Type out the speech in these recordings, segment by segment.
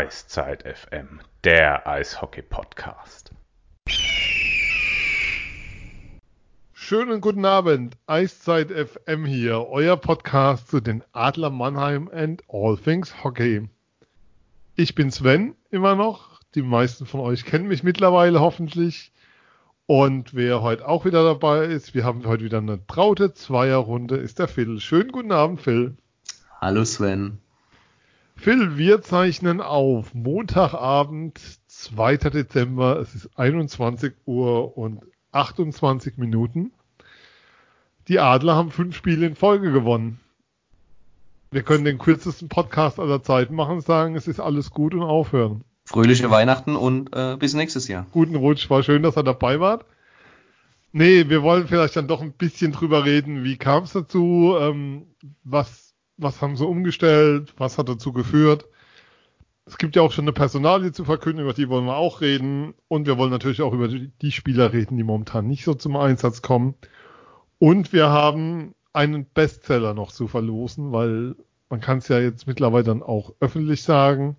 Eiszeit FM, der Eishockey-Podcast. Schönen guten Abend, Eiszeit FM hier, euer Podcast zu den Adler Mannheim and All Things Hockey. Ich bin Sven, immer noch. Die meisten von euch kennen mich mittlerweile hoffentlich. Und wer heute auch wieder dabei ist, wir haben heute wieder eine traute Zweierrunde, ist der Phil. Schönen guten Abend, Phil. Hallo Sven. Phil, wir zeichnen auf Montagabend, 2. Dezember. Es ist 21 Uhr und 28 Minuten. Die Adler haben fünf Spiele in Folge gewonnen. Wir können den kürzesten Podcast aller Zeiten machen und sagen, es ist alles gut und aufhören. Fröhliche Weihnachten und äh, bis nächstes Jahr. Guten Rutsch, war schön, dass er dabei war. Nee, wir wollen vielleicht dann doch ein bisschen drüber reden, wie kam es dazu, ähm, was was haben sie umgestellt, was hat dazu geführt. Es gibt ja auch schon eine Personalie zu verkünden, über die wollen wir auch reden. Und wir wollen natürlich auch über die Spieler reden, die momentan nicht so zum Einsatz kommen. Und wir haben einen Bestseller noch zu verlosen, weil man kann es ja jetzt mittlerweile dann auch öffentlich sagen.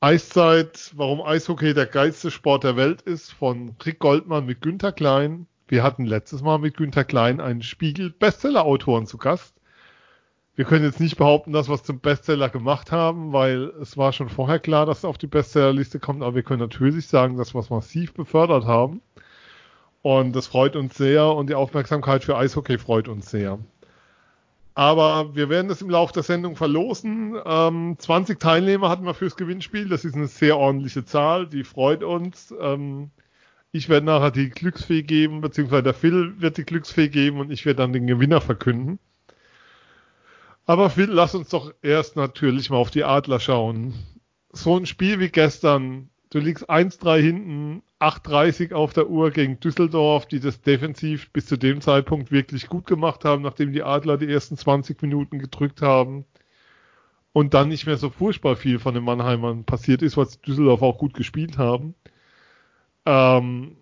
Eiszeit, warum Eishockey der geilste Sport der Welt ist, von Rick Goldmann mit Günter Klein. Wir hatten letztes Mal mit Günter Klein einen Spiegel-Bestseller-Autoren zu Gast wir können jetzt nicht behaupten, dass wir es zum Bestseller gemacht haben, weil es war schon vorher klar, dass es auf die Bestsellerliste kommt, aber wir können natürlich sagen, dass wir es massiv befördert haben. Und das freut uns sehr und die Aufmerksamkeit für Eishockey freut uns sehr. Aber wir werden das im Laufe der Sendung verlosen. Ähm, 20 Teilnehmer hatten wir fürs Gewinnspiel. Das ist eine sehr ordentliche Zahl. Die freut uns. Ähm, ich werde nachher die Glücksfee geben, beziehungsweise der Phil wird die Glücksfee geben und ich werde dann den Gewinner verkünden. Aber Phil, lass uns doch erst natürlich mal auf die Adler schauen. So ein Spiel wie gestern, du liegst 1-3 hinten, 8.30 auf der Uhr gegen Düsseldorf, die das defensiv bis zu dem Zeitpunkt wirklich gut gemacht haben, nachdem die Adler die ersten 20 Minuten gedrückt haben. Und dann nicht mehr so furchtbar viel von den Mannheimern passiert ist, was Düsseldorf auch gut gespielt haben. Ähm,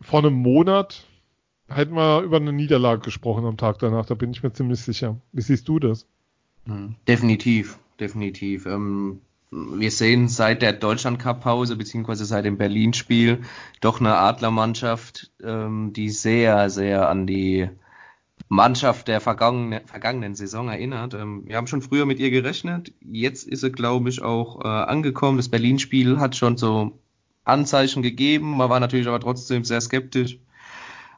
vor einem Monat hätten wir über eine Niederlage gesprochen am Tag danach, da bin ich mir ziemlich sicher. Wie siehst du das? Hm, definitiv, definitiv. Ähm, wir sehen seit der Deutschland Cup Pause beziehungsweise seit dem Berlin Spiel doch eine Adlermannschaft, ähm, die sehr, sehr an die Mannschaft der vergangenen, vergangenen Saison erinnert. Ähm, wir haben schon früher mit ihr gerechnet. Jetzt ist sie, glaube ich, auch äh, angekommen. Das Berlin-Spiel hat schon so Anzeichen gegeben. Man war natürlich aber trotzdem sehr skeptisch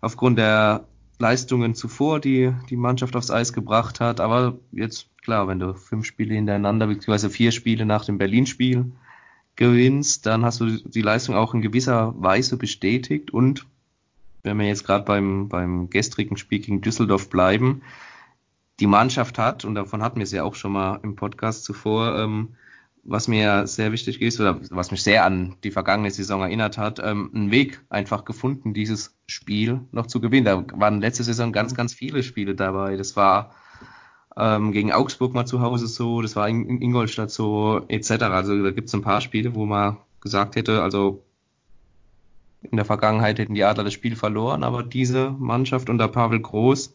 aufgrund der Leistungen zuvor, die die Mannschaft aufs Eis gebracht hat. Aber jetzt, klar, wenn du fünf Spiele hintereinander, beziehungsweise vier Spiele nach dem Berlin-Spiel gewinnst, dann hast du die Leistung auch in gewisser Weise bestätigt. Und wenn wir jetzt gerade beim, beim gestrigen Spiel gegen Düsseldorf bleiben, die Mannschaft hat, und davon hatten wir es ja auch schon mal im Podcast zuvor, ähm, was mir sehr wichtig ist oder was mich sehr an die vergangene Saison erinnert hat, ähm, einen Weg einfach gefunden, dieses Spiel noch zu gewinnen. Da waren letzte Saison ganz, ganz viele Spiele dabei. Das war ähm, gegen Augsburg mal zu Hause so, das war in, in Ingolstadt so, etc. Also da gibt es ein paar Spiele, wo man gesagt hätte, also in der Vergangenheit hätten die Adler das Spiel verloren, aber diese Mannschaft unter Pavel Groß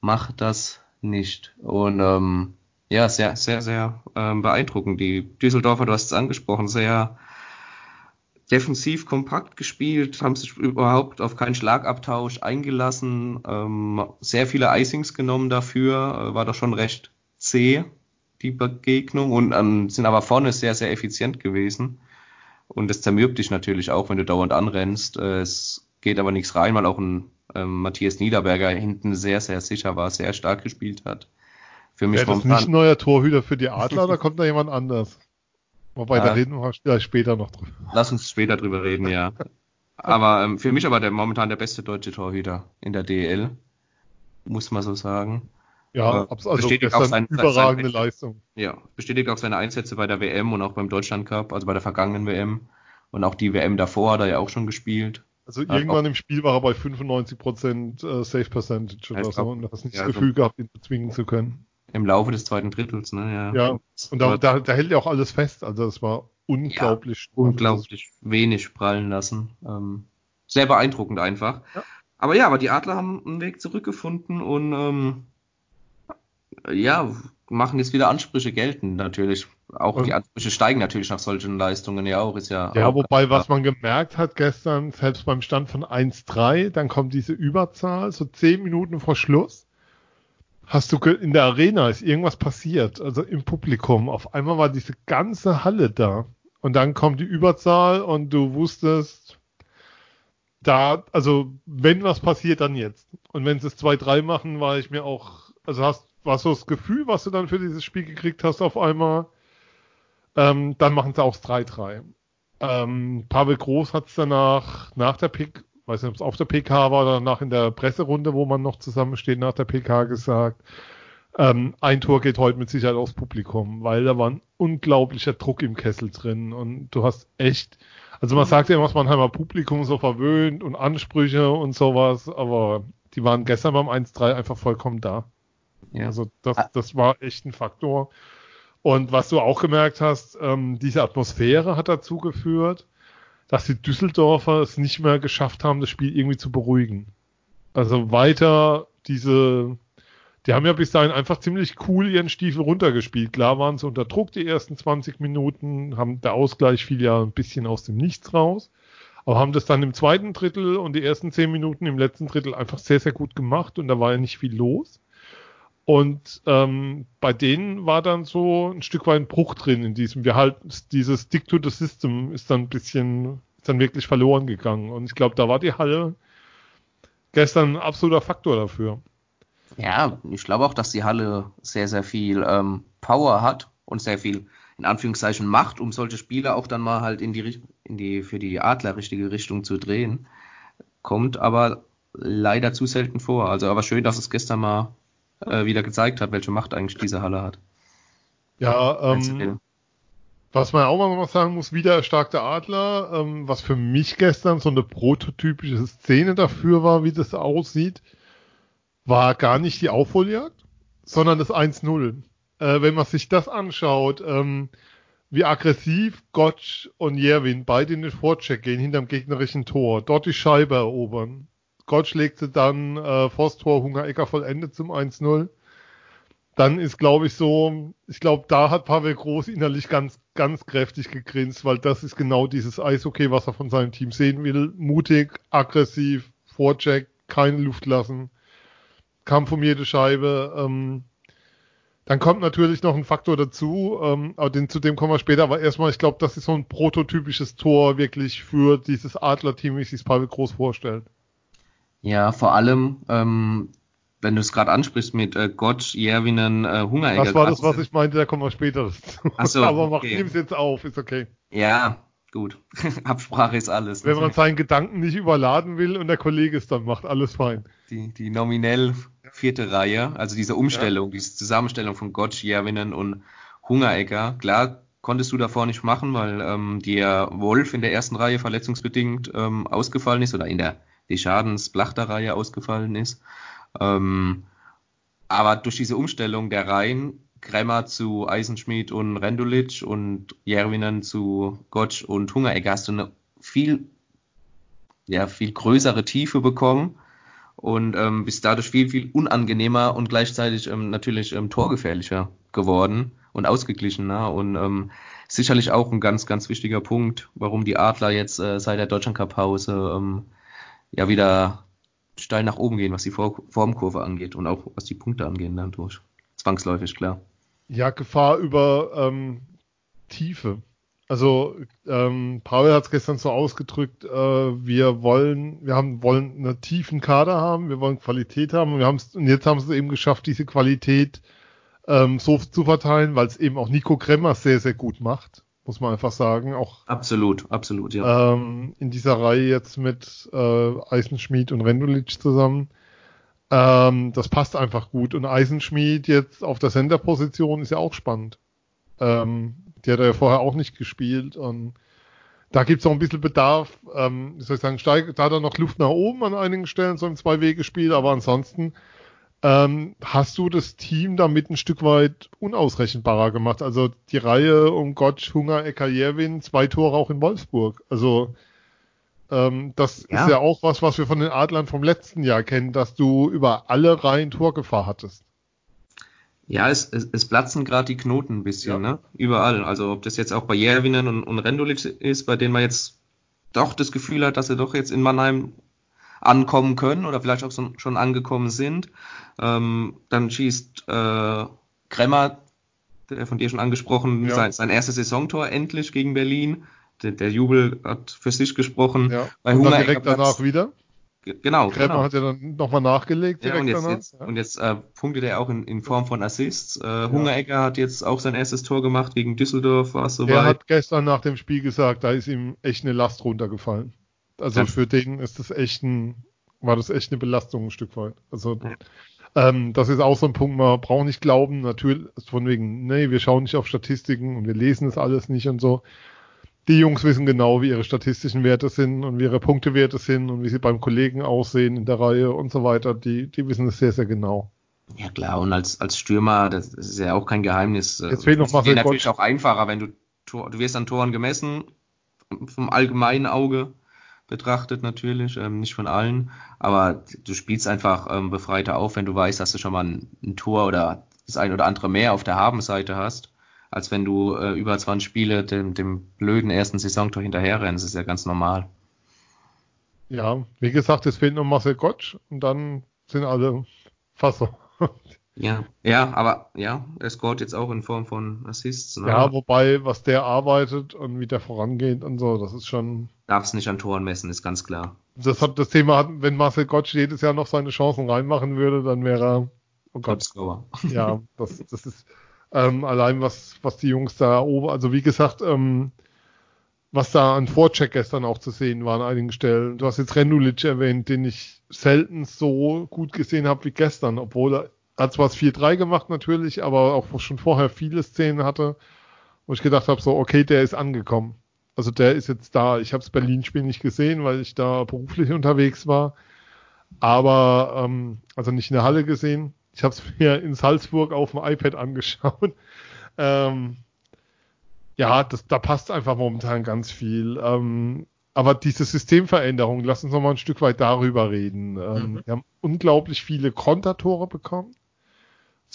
macht das nicht. Und ähm, ja, sehr, sehr, sehr ähm, beeindruckend. Die Düsseldorfer, du hast es angesprochen, sehr defensiv kompakt gespielt, haben sich überhaupt auf keinen Schlagabtausch eingelassen, ähm, sehr viele Icings genommen dafür, äh, war doch schon recht zäh, die Begegnung, und ähm, sind aber vorne sehr, sehr effizient gewesen. Und das zermürbt dich natürlich auch, wenn du dauernd anrennst. Äh, es geht aber nichts rein, weil auch ein ähm, Matthias Niederberger hinten sehr, sehr sicher war, sehr stark gespielt hat. Für mich Wäre das nicht ein neuer Torhüter für die Adler oder kommt da jemand anders? Wobei, ja. da reden wir später noch drüber. Lass uns später drüber reden, ja. Aber ähm, für mich aber der momentan der beste deutsche Torhüter in der DL, muss man so sagen. Ja, äh, also bestätigt auch sein, überragende sein, Leistung. Ja, bestätigt auch seine Einsätze bei der WM und auch beim Deutschland Cup, also bei der vergangenen WM. Und auch die WM davor hat er ja auch schon gespielt. Also irgendwann im Spiel war er bei 95% äh, Safe Percentage oder so und hast nicht ja, das Gefühl so gehabt, ihn bezwingen zu können. Im Laufe des zweiten Drittels, ne? Ja, ja. und da, da, da hält ja auch alles fest. Also das war unglaublich. Ja, unglaublich wenig prallen lassen. Ähm, sehr beeindruckend einfach. Ja. Aber ja, aber die Adler haben einen Weg zurückgefunden und ähm, ja, machen jetzt wieder Ansprüche geltend natürlich. auch die Ansprüche steigen natürlich nach solchen Leistungen ja auch, ist ja. Ja, wobei, was man gemerkt hat gestern, selbst beim Stand von 1-3, dann kommt diese Überzahl, so 10 Minuten vor Schluss. Hast du in der Arena ist irgendwas passiert, also im Publikum. Auf einmal war diese ganze Halle da. Und dann kommt die Überzahl und du wusstest, da, also wenn was passiert, dann jetzt. Und wenn sie es 2-3 machen, war ich mir auch, also hast, war so das Gefühl, was du dann für dieses Spiel gekriegt hast auf einmal, ähm, dann machen sie auch 3-3. Ähm, Pavel Groß hat es danach, nach der PK, weiß nicht, ob es auf der PK war oder danach in der Presserunde, wo man noch zusammensteht, nach der PK gesagt, ähm, ein Tor geht heute mit Sicherheit aufs Publikum, weil da war ein unglaublicher Druck im Kessel drin und du hast echt, also man sagt ja immer, was man Mannheimer Publikum so verwöhnt und Ansprüche und sowas, aber die waren gestern beim 1-3 einfach vollkommen da. Ja. Also das, ah. das war echt ein Faktor. Und was du auch gemerkt hast, ähm, diese Atmosphäre hat dazu geführt, dass die Düsseldorfer es nicht mehr geschafft haben, das Spiel irgendwie zu beruhigen. Also weiter diese die haben ja bis dahin einfach ziemlich cool ihren Stiefel runtergespielt. Klar waren sie unter Druck die ersten 20 Minuten, haben der Ausgleich fiel ja ein bisschen aus dem Nichts raus, aber haben das dann im zweiten Drittel und die ersten 10 Minuten im letzten Drittel einfach sehr, sehr gut gemacht und da war ja nicht viel los. Und ähm, bei denen war dann so ein Stück weit ein Bruch drin in diesem, wir halt, dieses Stick to the System ist dann ein bisschen, ist dann wirklich verloren gegangen. Und ich glaube, da war die Halle gestern ein absoluter Faktor dafür. Ja, ich glaube auch, dass die Halle sehr, sehr viel ähm, Power hat und sehr viel in Anführungszeichen Macht, um solche Spiele auch dann mal halt in die, in die für die Adler richtige Richtung zu drehen. Kommt aber leider zu selten vor. Also aber schön, dass es gestern mal äh, wieder gezeigt hat, welche Macht eigentlich diese Halle hat. Ja, ähm, was man auch mal sagen muss, wieder erstarkte Adler, ähm, was für mich gestern so eine prototypische Szene dafür war, wie das aussieht war gar nicht die Aufholjagd, sondern das 1-0. Äh, wenn man sich das anschaut, ähm, wie aggressiv Gotch und Jerwin beide in den Vorcheck gehen hinterm gegnerischen Tor, dort die Scheibe erobern. Gotch legte dann äh, Tor Hungerecker vollendet zum 1-0. Dann ist, glaube ich, so, ich glaube, da hat Pavel Groß innerlich ganz, ganz kräftig gegrinst, weil das ist genau dieses Eishockey, was er von seinem Team sehen will. Mutig, aggressiv, Vorcheck, keine Luft lassen. Kampf um jede Scheibe. Ähm, dann kommt natürlich noch ein Faktor dazu, ähm, aber den, zu dem kommen wir später. Aber erstmal, ich glaube, das ist so ein prototypisches Tor wirklich für dieses Adler-Team, wie sich Pavel Groß vorstellt. Ja, vor allem, ähm, wenn du es gerade ansprichst mit äh, Gott, Jervinen, äh, Hungeregger. Das war das, was ich meinte, da kommen wir später dazu. So, aber mach okay. es jetzt auf, ist okay. Ja, gut. Absprache ist alles. Wenn man seinen Gedanken nicht überladen will und der Kollege es dann macht, alles fein. Die, die nominell vierte Reihe, also diese Umstellung, ja. diese Zusammenstellung von Gotch, Järvinen und Hungerecker, klar konntest du davor nicht machen, weil ähm, der Wolf in der ersten Reihe verletzungsbedingt ähm, ausgefallen ist oder in der Deschadens-Blachter-Reihe ausgefallen ist. Ähm, aber durch diese Umstellung der Reihen, Kremmer zu Eisenschmied und Rendulic und Järvinen zu Gotch und Hungerecker, hast du eine viel, ja, viel größere Tiefe bekommen und ähm, bist dadurch viel, viel unangenehmer und gleichzeitig ähm, natürlich ähm, torgefährlicher geworden und ausgeglichener und ähm, sicherlich auch ein ganz, ganz wichtiger Punkt, warum die Adler jetzt äh, seit der Deutschlandcup-Pause ähm, ja wieder steil nach oben gehen, was die Formkurve angeht und auch was die Punkte angehen dann durch. Zwangsläufig, klar. Ja, Gefahr über ähm, Tiefe. Also ähm, Paul hat es gestern so ausgedrückt, äh, wir wollen, wir haben wollen einen tiefen Kader haben, wir wollen Qualität haben und wir haben und jetzt haben sie es eben geschafft, diese Qualität ähm, so zu verteilen, weil es eben auch Nico Kremmer sehr sehr gut macht, muss man einfach sagen. Auch absolut, absolut, ja. Ähm, in dieser Reihe jetzt mit äh, Eisenschmied und Rendulic zusammen. Ähm, das passt einfach gut und Eisenschmied jetzt auf der Center-Position ist ja auch spannend. Ähm, die hat er ja vorher auch nicht gespielt und da gibt es auch ein bisschen Bedarf. Ähm, wie soll ich sagen, steig, da hat er noch Luft nach oben an einigen Stellen, so im Zwei-Wege-Spiel, aber ansonsten ähm, hast du das Team damit ein Stück weit unausrechenbarer gemacht. Also die Reihe um Gott, Hunger, Ecker, Jerwin, zwei Tore auch in Wolfsburg. Also ähm, das ja. ist ja auch was, was wir von den Adlern vom letzten Jahr kennen, dass du über alle Reihen Torgefahr hattest. Ja, es, es, es platzen gerade die Knoten ein bisschen, ja. ne? Überall. Also ob das jetzt auch bei Järvinen und, und Rendulic ist, bei denen man jetzt doch das Gefühl hat, dass sie doch jetzt in Mannheim ankommen können oder vielleicht auch so, schon angekommen sind. Ähm, dann schießt äh, Kremmer, der von dir schon angesprochen, ja. sein, sein erstes Saisontor endlich gegen Berlin. Der, der Jubel hat für sich gesprochen. Ja. Bei und dann direkt danach wieder. Genau. Kremmer genau. hat ja dann nochmal nachgelegt. Ja, und jetzt, jetzt, und jetzt äh, punktet er auch in, in Form von Assists. Äh, ja. Hungerecker hat jetzt auch sein erstes Tor gemacht gegen Düsseldorf, war es soweit. Er hat gestern nach dem Spiel gesagt, da ist ihm echt eine Last runtergefallen. Also ja. für den ist das echt ein, war das echt eine Belastung ein Stück weit. Also ja. ähm, das ist auch so ein Punkt, man braucht nicht glauben, natürlich von wegen, nee, wir schauen nicht auf Statistiken und wir lesen das alles nicht und so die Jungs wissen genau, wie ihre statistischen Werte sind und wie ihre Punktewerte sind und wie sie beim Kollegen aussehen in der Reihe und so weiter. Die, die wissen es sehr, sehr genau. Ja klar, und als, als Stürmer, das ist ja auch kein Geheimnis. Jetzt fehlt noch Das natürlich auch einfacher, wenn du, du wirst an Toren gemessen, vom allgemeinen Auge betrachtet natürlich, ähm, nicht von allen, aber du spielst einfach ähm, befreiter auf, wenn du weißt, dass du schon mal ein, ein Tor oder das ein oder andere mehr auf der Habenseite hast als wenn du äh, über 20 Spiele dem, dem blöden ersten Saisontor hinterherrennst. Das ist ja ganz normal. Ja, wie gesagt, es fehlt noch Marcel Gottsch und dann sind alle fast. Ja, ja, aber ja, er scoret jetzt auch in Form von Assists. Ne? Ja, wobei, was der arbeitet und wie der vorangeht und so, das ist schon. Darf es nicht an Toren messen, ist ganz klar. Das hat das Thema, wenn Marcel Gottsch jedes Jahr noch seine Chancen reinmachen würde, dann wäre er. Oh Gott. Ja, das, das ist. Ähm, allein was, was die Jungs da oben, also wie gesagt, ähm, was da an Vorcheck gestern auch zu sehen war an einigen Stellen. Du hast jetzt Rendulic erwähnt, den ich selten so gut gesehen habe wie gestern, obwohl er hat zwar das 4-3 gemacht natürlich, aber auch schon vorher viele Szenen hatte, wo ich gedacht habe, so, okay, der ist angekommen. Also der ist jetzt da. Ich habe das Berlin-Spiel nicht gesehen, weil ich da beruflich unterwegs war. Aber, ähm, also nicht in der Halle gesehen. Ich habe es mir in Salzburg auf dem iPad angeschaut. Ähm, ja, das, da passt einfach momentan ganz viel. Ähm, aber diese Systemveränderung, lass uns noch mal ein Stück weit darüber reden. Ähm, mhm. Wir haben unglaublich viele Kontertore bekommen.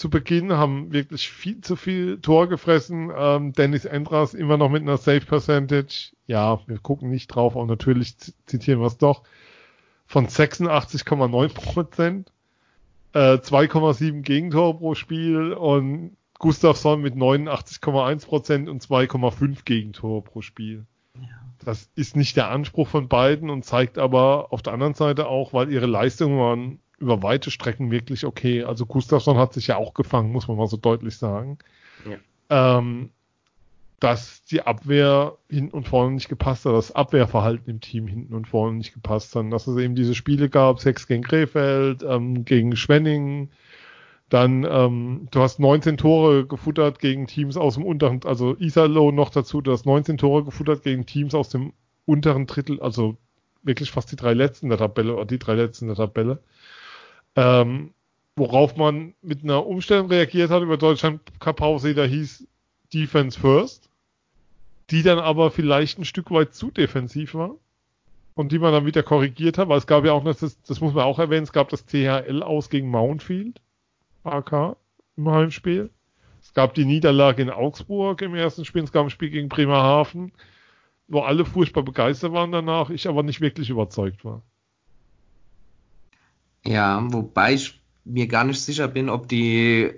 Zu Beginn haben wirklich viel zu viel Tor gefressen. Ähm, Dennis Endras immer noch mit einer Safe Percentage. Ja, wir gucken nicht drauf, aber natürlich zitieren wir es doch. Von 86,9 Prozent äh, 2,7 Gegentore pro Spiel und Gustafsson mit 89,1 Prozent und 2,5 Gegentore pro Spiel. Ja. Das ist nicht der Anspruch von beiden und zeigt aber auf der anderen Seite auch, weil ihre Leistungen waren über weite Strecken wirklich okay. Also Gustafsson hat sich ja auch gefangen, muss man mal so deutlich sagen. Ja. Ähm, dass die Abwehr hinten und vorne nicht gepasst hat, das Abwehrverhalten im Team hinten und vorne nicht gepasst hat, dass es eben diese Spiele gab, sechs gegen Krefeld, ähm, gegen Schwenning, dann ähm, du hast 19 Tore gefuttert gegen Teams aus dem unteren, also Isalo noch dazu, du hast 19 Tore gefuttert gegen Teams aus dem unteren Drittel, also wirklich fast die drei letzten der Tabelle oder die drei letzten der Tabelle. Ähm, worauf man mit einer Umstellung reagiert hat über Deutschland Cup Pause, da hieß Defense First die dann aber vielleicht ein Stück weit zu defensiv war und die man dann wieder korrigiert hat, weil es gab ja auch, das, das muss man auch erwähnen, es gab das THL aus gegen Mountfield, AK im Heimspiel. Es gab die Niederlage in Augsburg im ersten Spiel, es gab ein Spiel gegen Bremerhaven, wo alle furchtbar begeistert waren danach, ich aber nicht wirklich überzeugt war. Ja, wobei ich mir gar nicht sicher bin, ob die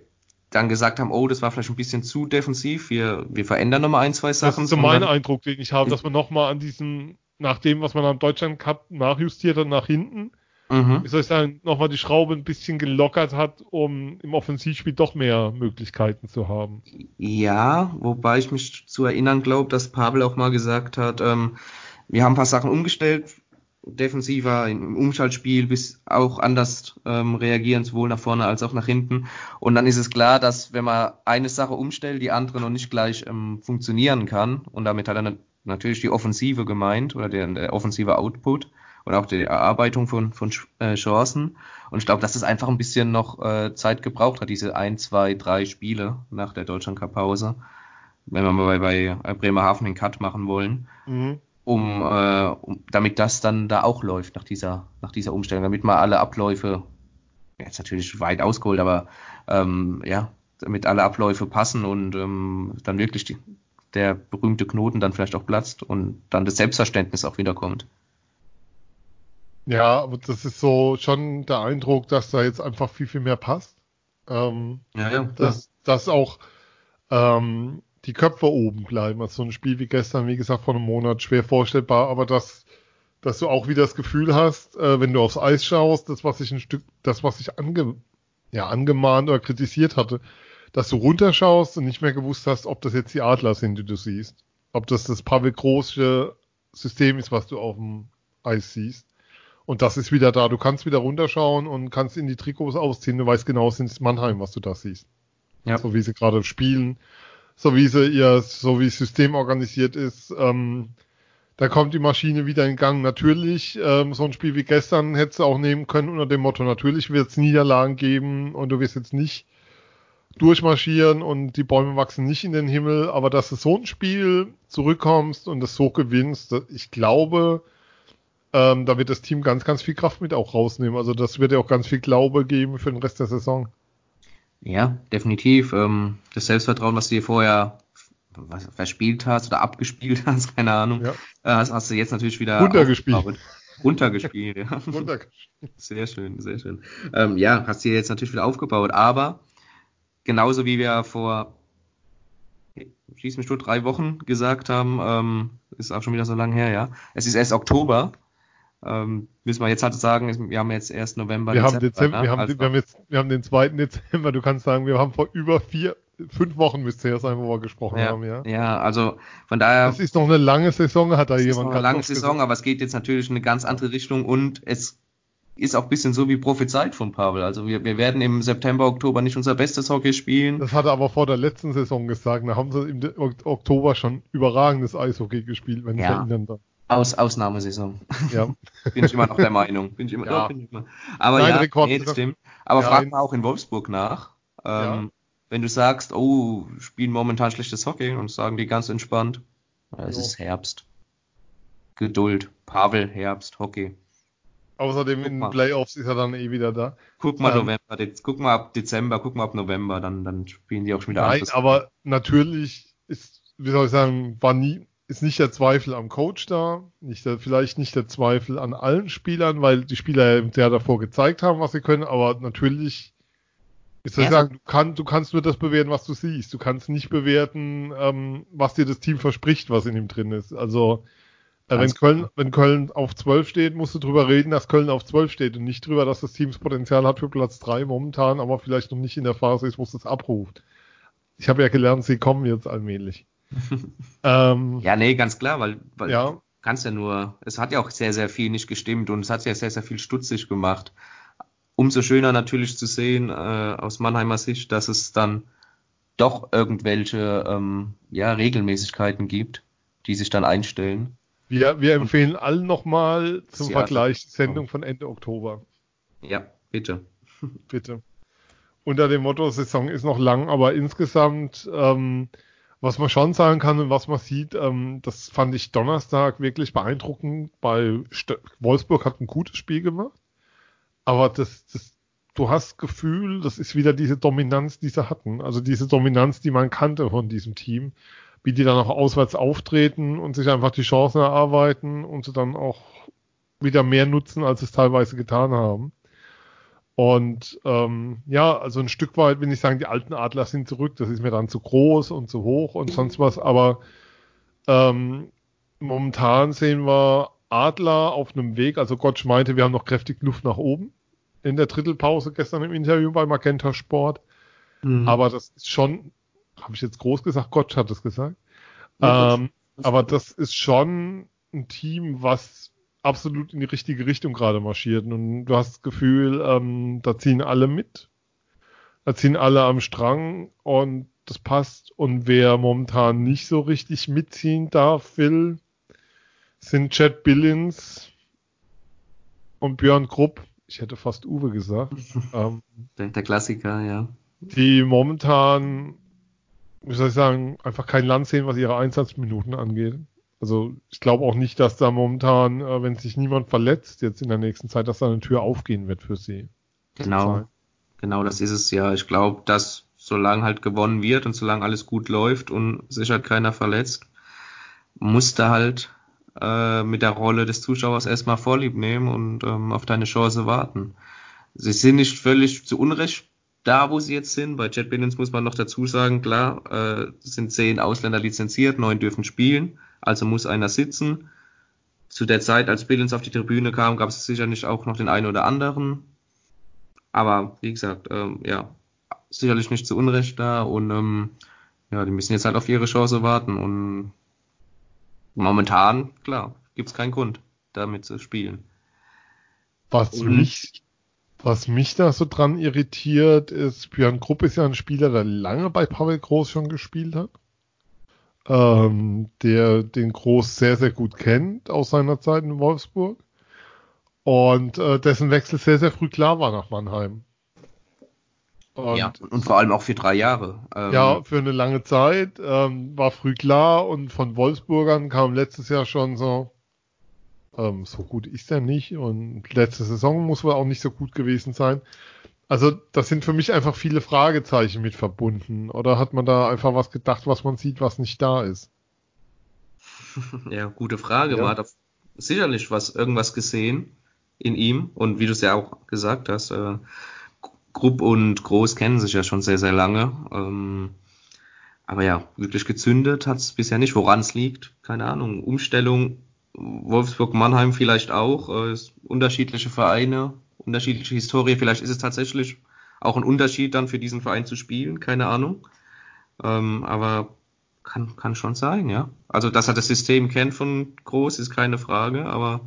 dann gesagt haben, oh, das war vielleicht ein bisschen zu defensiv, wir, wir verändern nochmal ein, zwei Sachen. Das ist so mein Eindruck, den ich habe, dass man nochmal an diesem, nach dem, was man am Deutschland Cup nachjustiert hat, nach hinten, mhm. wie soll ich sagen, nochmal die Schraube ein bisschen gelockert hat, um im Offensivspiel doch mehr Möglichkeiten zu haben. Ja, wobei ich mich zu erinnern glaube, dass Pavel auch mal gesagt hat, ähm, wir haben ein paar Sachen umgestellt, defensiver im Umschaltspiel bis auch anders ähm, reagieren, sowohl nach vorne als auch nach hinten. Und dann ist es klar, dass wenn man eine Sache umstellt, die andere noch nicht gleich ähm, funktionieren kann. Und damit hat er natürlich die Offensive gemeint oder der, der offensive Output und auch die Erarbeitung von, von äh, Chancen. Und ich glaube, dass es einfach ein bisschen noch äh, Zeit gebraucht hat, diese ein, zwei, drei Spiele nach der Deutschland Cup Pause, wenn wir mal bei, bei Bremerhaven den Cut machen wollen. Mhm um, äh, um damit das dann da auch läuft nach dieser nach dieser Umstellung, damit man alle Abläufe jetzt natürlich weit ausgeholt, aber ähm, ja damit alle Abläufe passen und ähm, dann wirklich die, der berühmte Knoten dann vielleicht auch platzt und dann das Selbstverständnis auch wiederkommt. Ja, aber das ist so schon der Eindruck, dass da jetzt einfach viel, viel mehr passt. Ähm, Ja, ja. dass, dass auch ähm, die Köpfe oben bleiben. Also so ein Spiel wie gestern, wie gesagt, vor einem Monat schwer vorstellbar, aber dass, dass du auch wieder das Gefühl hast, äh, wenn du aufs Eis schaust, das, was ich ein Stück, das, was ich ange, ja, angemahnt oder kritisiert hatte, dass du runterschaust und nicht mehr gewusst hast, ob das jetzt die Adler sind, die du siehst. Ob das das Pavel Große System ist, was du auf dem Eis siehst. Und das ist wieder da. Du kannst wieder runterschauen und kannst in die Trikots ausziehen. Du weißt genau, es ist Mannheim, was du da siehst. Ja. So wie sie gerade spielen, so wie sie ihr, so wie das System organisiert ist. Ähm, da kommt die Maschine wieder in Gang. Natürlich, ähm, so ein Spiel wie gestern hättest du auch nehmen können unter dem Motto, natürlich wird es Niederlagen geben und du wirst jetzt nicht durchmarschieren und die Bäume wachsen nicht in den Himmel, aber dass du so ein Spiel zurückkommst und das so gewinnst, ich glaube, ähm, da wird das Team ganz, ganz viel Kraft mit auch rausnehmen. Also das wird ja auch ganz viel Glaube geben für den Rest der Saison. Ja, definitiv. Ähm, das Selbstvertrauen, was du dir vorher was, verspielt hast oder abgespielt hast, keine Ahnung, Ja. äh, hast, hast du jetzt natürlich wieder Runtergespielt. Runtergespielt, ja. Runter- Sehr schön, sehr schön. Ähm, ja, hast du jetzt natürlich wieder aufgebaut, aber genauso wie wir vor schieß mich tot drei Wochen gesagt haben, ähm, ist auch schon wieder so lange her, ja. Es ist erst Oktober. Ähm, müssen wir jetzt halt sagen, wir haben jetzt erst November. Wir haben, Dezember, ne? wir, haben, Also- wir haben jetzt, wir haben den 2. Dezember. Du kannst sagen, wir haben vor über vier, fünf Wochen müsste her sein, wo wir gesprochen ja, haben, ja. ja, also von daher. Das ist noch eine lange Saison, hat da Es jemand noch eine lange Saison, aber es geht jetzt natürlich in eine ganz andere Richtung und es ist auch ein bisschen so wie prophezeit von Pavel. Also wir, wir werden im September, Oktober nicht unser bestes Hockey spielen. Das hat er aber vor der letzten Saison gesagt. Da haben sie im Oktober schon überragendes Eishockey gespielt, wenn ich Ja. erinnern darf. Aus, Ausnahmesaison. Ja. Bin ich immer noch der Meinung. Bin ich immer, Ja. ja. bin ich immer. Aber Nein, ja, Rekord nee, stimmt. Aber Ja, frag mal auch in Wolfsburg nach. Ja. Ähm, Wenn du sagst, oh, spielen momentan schlechtes Hockey und sagen die ganz entspannt, ja, es ist Herbst. Geduld. Pavel, Herbst, Hockey. Außerdem Guck in den. Playoffs ist er dann eh wieder da. Guck mal Ähm. November, guck mal ab Dezember, guck mal ab November, dann, dann spielen die auch schon wieder Nein, aber natürlich ist, wie soll ich sagen, war nie, ist nicht der Zweifel am Coach da, nicht der, vielleicht nicht der Zweifel an allen Spielern, weil die Spieler ja davor gezeigt haben, was sie können, aber natürlich, soll ich Ja, sagen, du, kann, du kannst nur das bewerten, was du siehst. Du kannst nicht bewerten, ähm, was dir das Team verspricht, was in ihm drin ist. Also, äh, wenn Köln, wenn Köln auf 12 steht, musst du drüber reden, dass Köln auf 12 steht und nicht drüber, dass das Team das Potenzial hat für Platz 3 momentan, aber vielleicht noch nicht in der Phase ist, wo es das abruft. Ich habe ja gelernt, sie kommen jetzt allmählich. ähm, Ja, nee, ganz klar, weil, weil Ja. du kannst ja nur, es hat ja auch sehr, sehr viel nicht gestimmt und es hat ja sehr, sehr viel stutzig gemacht. Umso schöner natürlich zu sehen, äh, aus Mannheimer Sicht, dass es dann doch irgendwelche ähm, ja, Regelmäßigkeiten gibt, die sich dann einstellen. wir, wir empfehlen allen nochmal zum Seattle. Vergleich die Sendung von Ende Oktober. Ja, bitte. Bitte. Unter dem Motto, Saison ist noch lang, aber insgesamt, ähm, was man schon sagen kann und was man sieht, ähm, das fand ich Donnerstag wirklich beeindruckend. Bei St Wolfsburg hat ein gutes Spiel gemacht, aber das, das, du hast Gefühl, das ist wieder diese Dominanz, die sie hatten. Also diese Dominanz, die man kannte von diesem Team, wie die dann auch auswärts auftreten und sich einfach die Chancen erarbeiten und sie dann auch wieder mehr nutzen, als sie es teilweise getan haben. Und ähm, ja, also ein Stück weit will ich sagen, die alten Adler sind zurück. Das ist mir dann zu groß und zu hoch und sonst was. Aber ähm, momentan sehen wir Adler auf einem Weg. Also Gottsch meinte, wir haben noch kräftig Luft nach oben in der Drittelpause gestern im Interview bei Magenta Sport. Mhm. Aber das ist schon, habe ich jetzt groß gesagt, Gottsch hat es gesagt. Ja, ähm, aber das ist schon ein Team, was absolut in die richtige Richtung gerade marschiert. Und du hast das Gefühl, ähm, da ziehen alle mit. Da ziehen alle am Strang und das passt. Und wer momentan nicht so richtig mitziehen darf, will, sind Chad Billings und Björn Krupp. Ich hätte fast Uwe gesagt. ähm, der, der Klassiker, ja. die momentan, wie soll ich sagen, einfach kein Land sehen, was ihre Einsatzminuten angeht. Also ich glaube auch nicht, dass da momentan, äh, wenn sich niemand verletzt jetzt in der nächsten Zeit, dass da eine Tür aufgehen wird für sie. Genau. Genau, das ist es ja. Ich glaube, dass solange halt gewonnen wird und solange alles gut läuft und sich halt keiner verletzt, musst du halt äh, mit der Rolle des Zuschauers erstmal Vorlieb nehmen und ähm, auf deine Chance warten. Sie sind nicht völlig zu Unrecht da, wo sie jetzt sind. Bei Jet muss man noch dazu sagen, klar, äh, sind zehn Ausländer lizenziert, neun dürfen spielen, also muss einer sitzen. Zu der Zeit, als Billings auf die Tribüne kam, gab es sicherlich auch noch den einen oder anderen. Aber wie gesagt, ähm, ja, sicherlich nicht zu Unrecht da und ähm, ja, die müssen jetzt halt auf ihre Chance warten und momentan, klar, gibt's keinen Grund, damit zu spielen. Was und, mich, was mich da so dran irritiert, ist, Björn Krupp ist ja ein Spieler, der lange bei Pavel Groß schon gespielt hat. Ähm, der den Groß sehr, sehr gut kennt aus seiner Zeit in Wolfsburg. Und äh, dessen Wechsel sehr, sehr früh klar war nach Mannheim. Und, ja, und vor allem auch für drei Jahre. Ähm, ja, für eine lange Zeit. Ähm, war früh klar und von Wolfsburgern kam letztes Jahr schon so, ähm, so gut ist er nicht und letzte Saison muss wohl auch nicht so gut gewesen sein. Also das sind für mich einfach viele Fragezeichen mit verbunden. Oder hat man da einfach was gedacht, was man sieht, was nicht da ist? Ja, gute Frage. Ja. Man hat sicherlich was, irgendwas gesehen in ihm und wie du es ja auch gesagt hast, äh, Grupp und Groß kennen sich ja schon sehr, sehr lange. Ähm, aber ja, wirklich gezündet hat es bisher nicht. Woran es liegt, keine Ahnung. Umstellung, Wolfsburg-Mannheim vielleicht auch. Äh, unterschiedliche Vereine, unterschiedliche Historie. Vielleicht ist es tatsächlich auch ein Unterschied dann für diesen Verein zu spielen, keine Ahnung. Ähm, aber kann, kann schon sein, ja. Also, dass er das System kennt von Groß, ist keine Frage, aber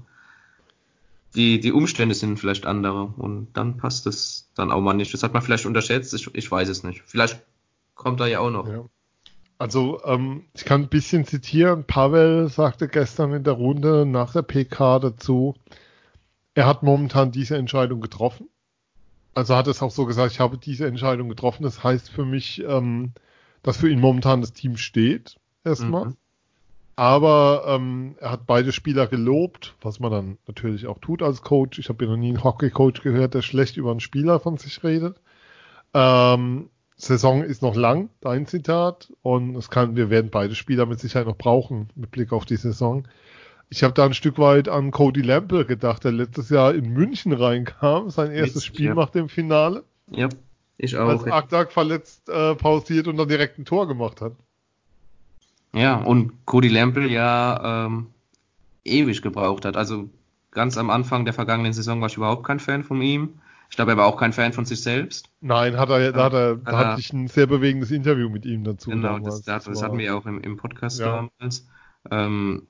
die, die Umstände sind vielleicht andere und dann passt es dann auch mal nicht. Das hat man vielleicht unterschätzt, ich, ich weiß es nicht. Vielleicht kommt er ja auch noch. Ja. Also ähm, ich kann ein bisschen zitieren. Pavel sagte gestern in der Runde nach der PK dazu, er hat momentan diese Entscheidung getroffen. Also hat es auch so gesagt, ich habe diese Entscheidung getroffen. Das heißt für mich, ähm, dass für ihn momentan das Team steht. Erstmal. Mhm. Aber ähm, er hat beide Spieler gelobt, was man dann natürlich auch tut als Coach. Ich habe ja noch nie einen Hockey-Coach gehört, der schlecht über einen Spieler von sich redet. Ähm, Saison ist noch lang, dein Zitat. Und es kann, wir werden beide Spieler mit Sicherheit noch brauchen, mit Blick auf die Saison. Ich habe da ein Stück weit an Cody Lample gedacht, der letztes Jahr in München reinkam, sein erstes Jetzt, Spiel ja. nach dem Finale. Ja, ich auch. Als Aktak verletzt äh, pausiert und dann direkt ein Tor gemacht hat. Ja, und Cody Lample ja ähm, ewig gebraucht hat. Also ganz am Anfang der vergangenen Saison war ich überhaupt kein Fan von ihm. Ich glaube, er war auch kein Fan von sich selbst. Nein, hat er, da hat er, da hatte ich ein sehr bewegendes Interview mit ihm dazu. Genau, das, das, das hatten wir ja auch im, im Podcast ja. damals. Ähm,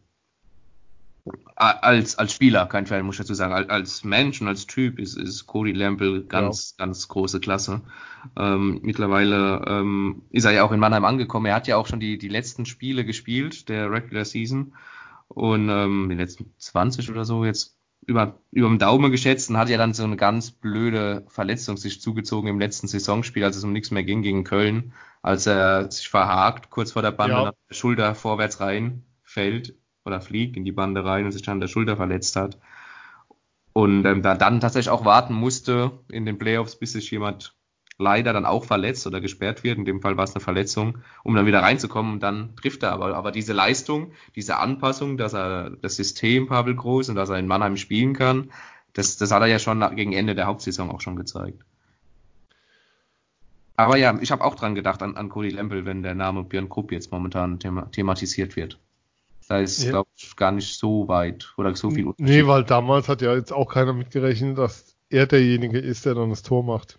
als, als Spieler, kein Fan, muss ich dazu sagen. Als Mensch und als Typ ist, ist Cody Lample ganz, ja. ganz große Klasse. Ähm, mittlerweile ähm, ist er ja auch in Mannheim angekommen. Er hat ja auch schon die, die letzten Spiele gespielt, der Regular Season. Und ähm, die letzten 20 oder so jetzt über, über den Daumen geschätzt und hat ja dann so eine ganz blöde Verletzung sich zugezogen im letzten Saisonspiel, als es um nichts mehr ging gegen Köln, als er sich verhakt, kurz vor der Bande ja. der Schulter vorwärts rein fällt oder fliegt in die Bande rein und sich dann der Schulter verletzt hat. Und ähm, da dann tatsächlich auch warten musste in den Playoffs, bis sich jemand leider dann auch verletzt oder gesperrt wird. In dem Fall war es eine Verletzung, um dann wieder reinzukommen und dann trifft er aber. Aber diese Leistung, diese Anpassung, dass er das System Pavel Groß und dass er in Mannheim spielen kann, das, das hat er ja schon gegen Ende der Hauptsaison auch schon gezeigt. Aber ja, ich habe auch dran gedacht an, an Cody Lempel, wenn der Name Björn Krupp jetzt momentan thema thematisiert wird. Da ist, ja. glaube ich, gar nicht so weit oder so viel Unterschied. Nee, weil damals hat ja jetzt auch keiner mitgerechnet, dass er derjenige ist, der dann das Tor macht.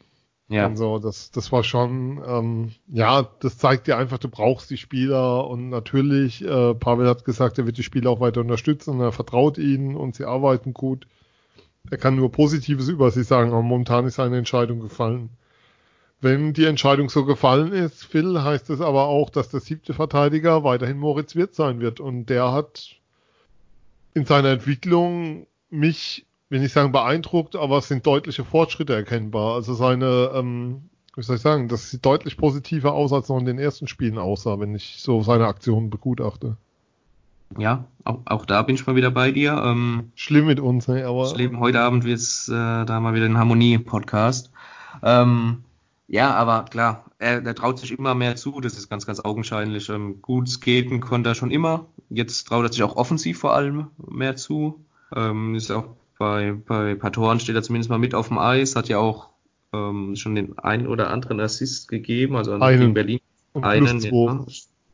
Ja. Und so, das, das war schon, ähm, ja, das zeigt dir einfach, du brauchst die Spieler und natürlich, äh, Pavel hat gesagt, er wird die Spieler auch weiter unterstützen, er vertraut ihnen und sie arbeiten gut. Er kann nur Positives über sie sagen, aber momentan ist seine Entscheidung gefallen. Wenn die Entscheidung so gefallen ist, Phil, heißt es aber auch, dass der siebte Verteidiger weiterhin Moritz Wirt sein wird. Und der hat in seiner Entwicklung mich, will nicht sagen beeindruckt, aber es sind deutliche Fortschritte erkennbar. Also seine, ähm, wie soll ich sagen, das sieht deutlich positiver aus, als noch in den ersten Spielen aussah, wenn ich so seine Aktionen begutachte. Ja, auch, auch da bin ich mal wieder bei dir. Ähm, Schlimm mit uns, ne? Aber. Schlimm, heute Abend wird es äh, da mal wieder ein Harmonie-Podcast. Ähm, Ja, aber klar, er, er traut sich immer mehr zu, das ist ganz, ganz augenscheinlich. Ähm, gut skaten konnte er schon immer. Jetzt traut er sich auch offensiv vor allem mehr zu. Ähm, ist auch bei, bei Patoran steht er zumindest mal mit auf dem Eis, hat ja auch ähm, schon den einen oder anderen Assist gegeben, also einen. gegen Berlin. Und einen, ja.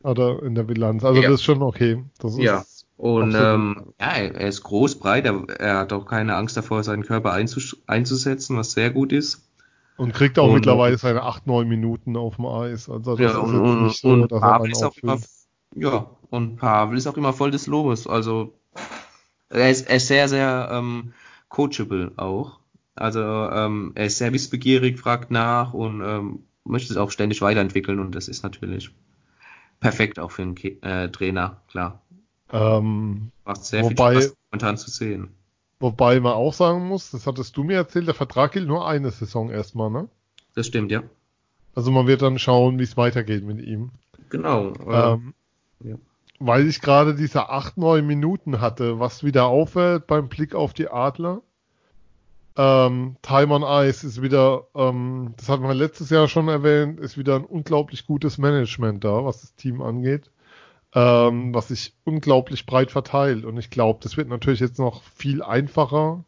hat er in der Bilanz. Also ja. das ist schon okay. Das ja. Und ähm, ja, er ist groß, breit, er, er, hat auch keine Angst davor, seinen Körper einzus einzusetzen, was sehr gut ist. Und kriegt auch und, mittlerweile seine 8, 9 Minuten auf dem Eis. Also das ja, ist und, nicht so, und dass Pavel er dann auch immer, Ja, und Pavel ist auch immer voll des Lobes. Also er ist, er ist sehr, sehr ähm, coachable auch. Also ähm, er ist sehr wissbegierig, fragt nach und ähm, möchte es auch ständig weiterentwickeln und das ist natürlich perfekt auch für einen äh, Trainer, klar. Ähm, Macht sehr wobei, viel Spaß, momentan zu sehen. Wobei man auch sagen muss, das hattest du mir erzählt, der Vertrag gilt nur eine Saison erstmal, ne? Das stimmt, ja. Also man wird dann schauen, wie es weitergeht mit ihm. Genau. Äh, ähm, ja. Weil ich gerade diese acht, neun Minuten hatte, was wieder auffällt beim Blick auf die Adler. Ähm, Time on Ice ist wieder, ähm, das hatten wir letztes Jahr schon erwähnt, ist wieder ein unglaublich gutes Management da, was das Team angeht ähm, was sich unglaublich breit verteilt. Und ich glaube, das wird natürlich jetzt noch viel einfacher,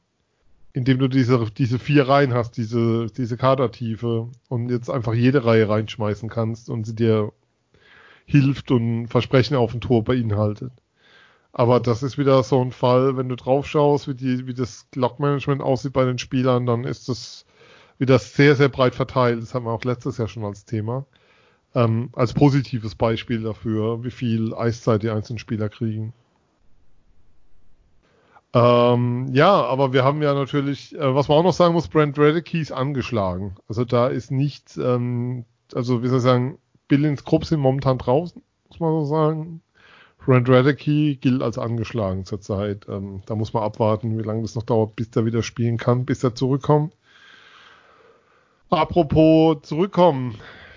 indem du diese, diese vier Reihen hast, diese, diese Kadertiefe und jetzt einfach jede Reihe reinschmeißen kannst und sie dir hilft und Versprechen auf dem Tor beinhaltet. Aber das ist wieder so ein Fall, wenn du drauf schaust, wie, die, wie das Lockmanagement aussieht bei den Spielern, dann ist das wieder sehr, sehr breit verteilt. Das haben wir auch letztes Jahr schon als Thema ähm, als positives Beispiel dafür, wie viel Eiszeit die einzelnen Spieler kriegen. Ähm, ja, aber wir haben ja natürlich, äh, was man auch noch sagen muss, Brent Radicke ist angeschlagen. Also da ist nichts, ähm, also wie soll ich sagen, Billings Krupp sind momentan draußen, muss man so sagen. Brent Radicke gilt als angeschlagen zurzeit. Ähm, da muss man abwarten, wie lange das noch dauert, bis er wieder spielen kann, bis er zurückkommt. Apropos zurückkommen,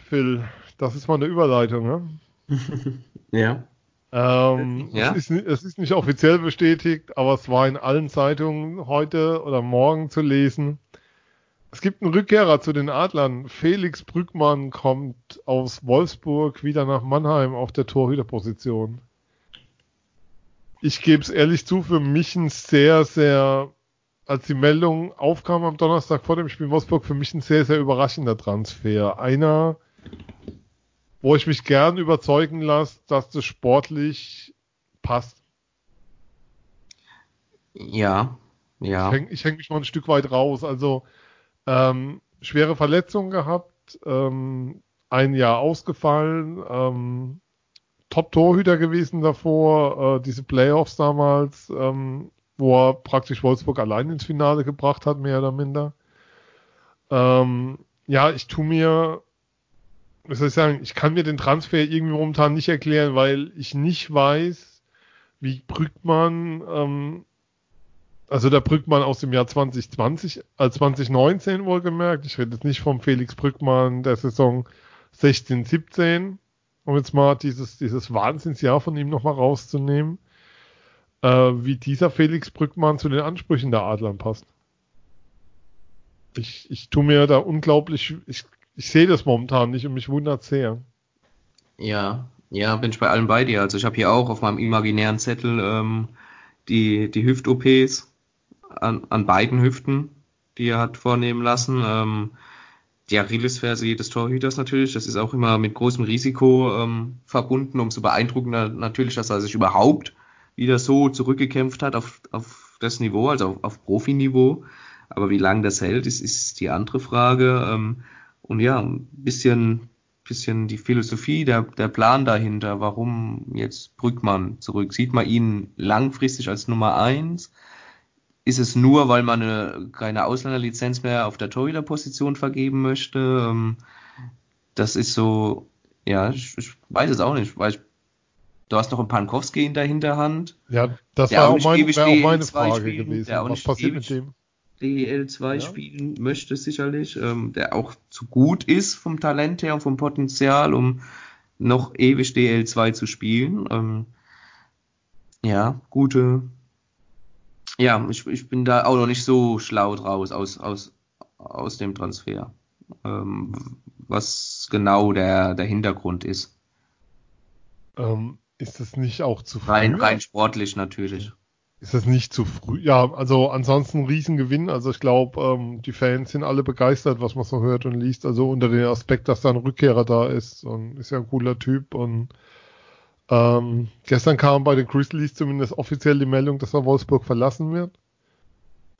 Phil, das ist mal eine Überleitung, ne? ja. Ähm, ja. Es, ist, es, ist, nicht offiziell bestätigt, aber es war in allen Zeitungen heute oder morgen zu lesen. Es gibt einen Rückkehrer zu den Adlern. Felix Brückmann kommt aus Wolfsburg wieder nach Mannheim auf der Torhüterposition. Ich gebe es ehrlich zu, für mich ein sehr, sehr, als die Meldung aufkam am Donnerstag vor dem Spiel in Wolfsburg, für mich ein sehr, sehr überraschender Transfer. Einer, wo ich mich gern überzeugen lasse, dass das sportlich passt. Ja, ja. Ich hänge häng mich mal ein Stück weit raus. Also ähm, schwere Verletzungen gehabt, ähm, ein Jahr ausgefallen, ähm, Top-Torhüter gewesen davor, äh, diese Playoffs damals, ähm, wo er praktisch Wolfsburg allein ins Finale gebracht hat, mehr oder minder. Ähm, ja, ich tu mir wie soll ich sagen, ich kann mir den Transfer irgendwie momentan nicht erklären, weil ich nicht weiß, wie Brückmann, ähm, also der Brückmann aus dem Jahr 2020, äh, 2019 wohlgemerkt, ich rede jetzt nicht vom Felix Brückmann der Saison 16, 17, um jetzt mal dieses, dieses Wahnsinnsjahr von ihm nochmal rauszunehmen, äh, wie dieser Felix Brückmann zu den Ansprüchen der Adlern passt. Ich, ich tue mir da unglaublich, ich ich sehe das momentan nicht und mich wundert sehr. Ja, ja, bin ich bei allem bei dir. Also ich habe hier auch auf meinem imaginären Zettel ähm, die, die Hüft-OPs an, an beiden Hüften, die er hat vornehmen lassen. Ähm, die Achillesferse jedes Torhüters natürlich, das ist auch immer mit großem Risiko ähm, verbunden, umso beeindruckender natürlich, dass er sich überhaupt wieder so zurückgekämpft hat auf, auf das Niveau, also auf, auf Profiniveau. Aber wie lange das hält, ist, ist die andere Frage. Ähm, und ja, ein bisschen, bisschen die Philosophie, der, der Plan dahinter, warum jetzt Brückmann zurück. Sieht man ihn langfristig als Nummer eins? Ist es nur, weil man eine, keine Ausländerlizenz mehr auf der Torhüterposition vergeben möchte? Ähm, das ist so, ja, ich, ich weiß es auch nicht, weil ich, du hast noch einen Pankowski in der Hinterhand. Ja, das war auch, mein, auch meine Frage spielen, gewesen. Was passiert mit dem? DEL2 ja. spielen möchte, sicherlich, ähm, der auch zu gut ist vom Talent her und vom Potenzial, um noch ewig DL2 zu spielen. Ähm, ja, gute. Ja, ich, ich bin da auch noch nicht so schlau draus aus, aus, aus dem Transfer. Ähm, was genau der, der Hintergrund ist. Ähm, ist es nicht auch zu früh? Rein, rein sportlich natürlich. Ist das nicht zu früh? Ja, also ansonsten Riesengewinn. Also ich glaube, ähm, die Fans sind alle begeistert, was man so hört und liest. Also unter dem Aspekt, dass da ein Rückkehrer da ist und ist ja ein cooler Typ. Und ähm, gestern kam bei den Grizzlies zumindest offiziell die Meldung, dass er Wolfsburg verlassen wird.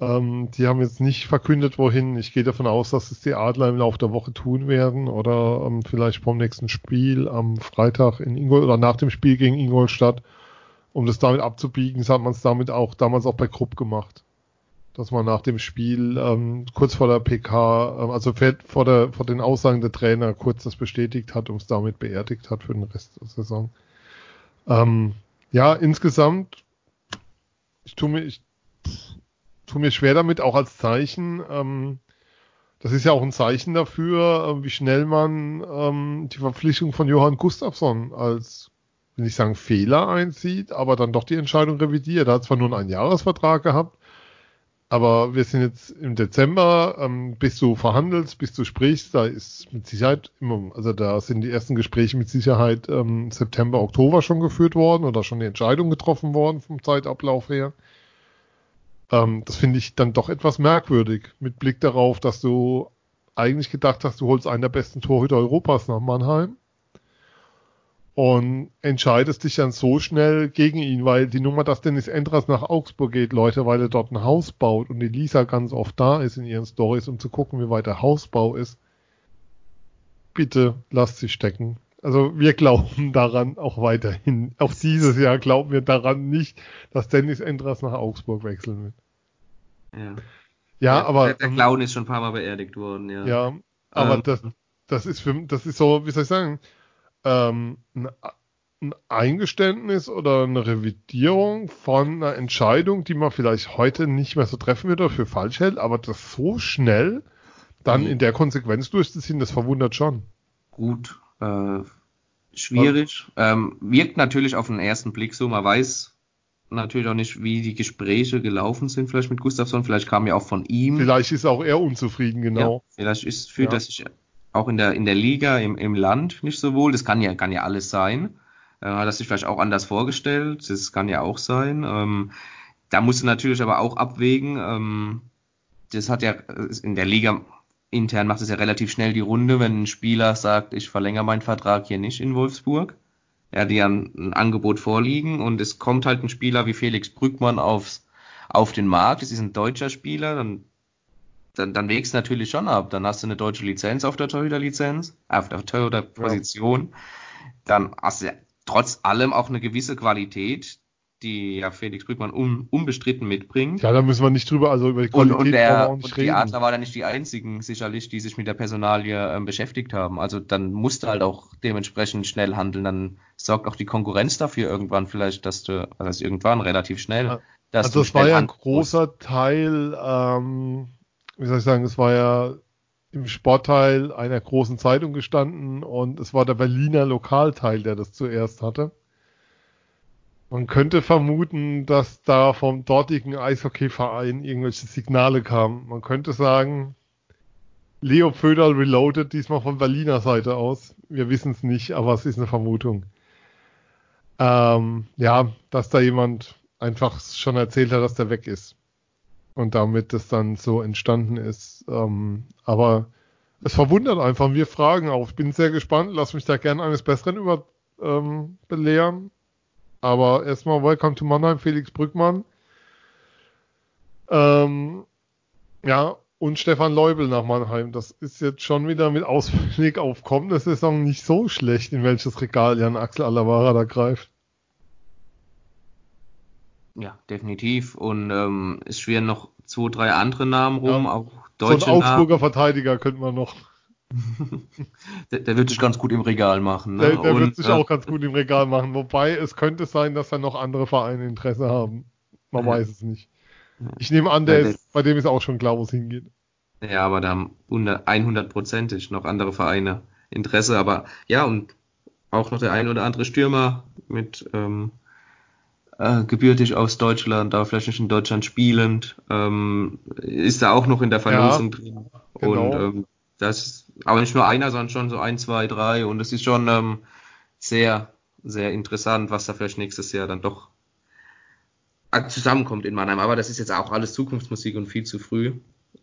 Ähm, die haben jetzt nicht verkündet, wohin. Ich gehe davon aus, dass es die Adler im Laufe der Woche tun werden oder ähm, vielleicht vom nächsten Spiel am Freitag in Ingol oder nach dem Spiel gegen Ingolstadt um das damit abzubiegen, hat man es damit auch damals auch bei Krupp gemacht. Dass man nach dem Spiel ähm, kurz vor der PK, ähm, also vor, der, vor den Aussagen der Trainer kurz das bestätigt hat und es damit beerdigt hat für den Rest der Saison. Ähm, ja, insgesamt, ich tue mir, ich tue mir schwer damit, auch als Zeichen. Ähm, das ist ja auch ein Zeichen dafür, äh, wie schnell man ähm, die Verpflichtung von Johann Gustafsson als will nicht sagen Fehler einzieht, aber dann doch die Entscheidung revidiert. Er hat zwar nur einen Jahresvertrag gehabt, aber wir sind jetzt im Dezember, ähm, bis du verhandelst, bis du sprichst, da ist mit Sicherheit immer, also da sind die ersten Gespräche mit Sicherheit ähm, September, Oktober schon geführt worden oder schon die Entscheidung getroffen worden vom Zeitablauf her. Ähm, das finde ich dann doch etwas merkwürdig, mit Blick darauf, dass du eigentlich gedacht hast, du holst einen der besten Torhüter Europas nach Mannheim und entscheidest dich dann so schnell gegen ihn, weil die Nummer, dass Dennis Endras nach Augsburg geht, Leute, weil er dort ein Haus baut und die Lisa ganz oft da ist in ihren Stories, um zu gucken, wie weit der Hausbau ist. Bitte lasst sie stecken. Also wir glauben daran auch weiterhin. Auch dieses Jahr glauben wir daran nicht, dass Dennis Endras nach Augsburg wechseln wird. Ja, ja der, aber. Der, der Clown ist schon ein paar Mal beerdigt worden, ja. Ja, aber Ähm. das, das ist für, das ist so, wie soll ich sagen, ähm, ein, ein Eingeständnis oder eine Revidierung von einer Entscheidung, die man vielleicht heute nicht mehr so treffen würde oder für falsch hält, aber das so schnell dann Mhm. in der Konsequenz durchzuziehen, das verwundert schon. Gut, äh, schwierig. Ähm, wirkt natürlich auf den ersten Blick so. Man weiß natürlich auch nicht, wie die Gespräche gelaufen sind, vielleicht mit Gustafsson. Vielleicht kam ja auch von ihm. Vielleicht ist auch er unzufrieden, genau. Ja, vielleicht ist, fühlt Ja. er sich auch in der, in der Liga, im, im Land nicht so wohl. Das kann ja, kann ja alles sein. Äh, hat er sich vielleicht auch anders vorgestellt. Das kann ja auch sein. Ähm, da musst du natürlich aber auch abwägen. Ähm, das hat ja äh, in der Liga intern macht es ja relativ schnell die Runde, wenn ein Spieler sagt, ich verlängere meinen Vertrag hier nicht in Wolfsburg. Ja ein, ein Angebot vorliegen und es kommt halt ein Spieler wie Felix Brückmann aufs, auf den Markt. Es ist ein deutscher Spieler, dann dann, dann wägst natürlich schon ab. Dann hast du eine deutsche Lizenz auf der Torhüter-Lizenz, auf der Torhüter-Position. Dann hast du ja trotz allem auch eine gewisse Qualität, die ja Felix Brückmann un, unbestritten mitbringt. Ja, da müssen wir nicht drüber, also über die Und, Qualität und, wir der, und die reden. Adler waren ja nicht die einzigen, sicherlich, die sich mit der Personalie ähm, beschäftigt haben. Also dann musst du halt auch dementsprechend schnell handeln. Dann sorgt auch die Konkurrenz dafür irgendwann vielleicht, dass du, also irgendwann relativ schnell, Ja. dass also du es war ja ein großer Teil, ähm, wie soll ich sagen, es war ja im Sportteil einer großen Zeitung gestanden und es war der Berliner Lokalteil, der das zuerst hatte. Man könnte vermuten, dass da vom dortigen Eishockeyverein irgendwelche Signale kamen. Man könnte sagen, Leo Föderl reloaded diesmal von Berliner Seite aus. Wir wissen es nicht, aber es ist eine Vermutung. Ähm, ja, dass da jemand einfach schon erzählt hat, dass der weg ist. Und damit das dann so entstanden ist. Ähm, aber es verwundert einfach. Wir fragen auch. Ich bin sehr gespannt. Lass mich da gerne eines Besseren über ähm, belehren. Aber erstmal Welcome to Mannheim, Felix Brückmann. Ähm, ja, und Stefan Leubel nach Mannheim. Das ist jetzt schon wieder mit Ausblick auf kommende Saison nicht so schlecht, in welches Regal Jan Axel Alavara da greift. Ja, definitiv. Und ähm, es schwirren noch zwei, drei andere Namen rum, Ja. auch So ein deutsche Namen. Augsburger Verteidiger könnte man noch. Der, der wird sich ganz gut im Regal machen. Ne? Der, der Und, wird sich äh, auch ganz gut im Regal machen. Wobei es könnte sein, dass da noch andere Vereine Interesse haben. Man Ja. weiß es nicht. Ich nehme an, der Ja, ist, bei dem ist auch schon klar, wo es hingeht. Ja, aber da haben 100%ig noch andere Vereine Interesse. Aber ja, und auch noch der ein oder andere Stürmer mit ähm, äh, gebürtig aus Deutschland, aber vielleicht nicht in Deutschland spielend, ähm, ist da auch noch in der Verlosung drin. genau. Und ähm, Das ist aber nicht nur einer, sondern schon so ein, zwei, drei. Und es ist schon ähm, sehr, sehr interessant, was da vielleicht nächstes Jahr dann doch zusammenkommt in Mannheim. Aber das ist jetzt auch alles Zukunftsmusik und viel zu früh.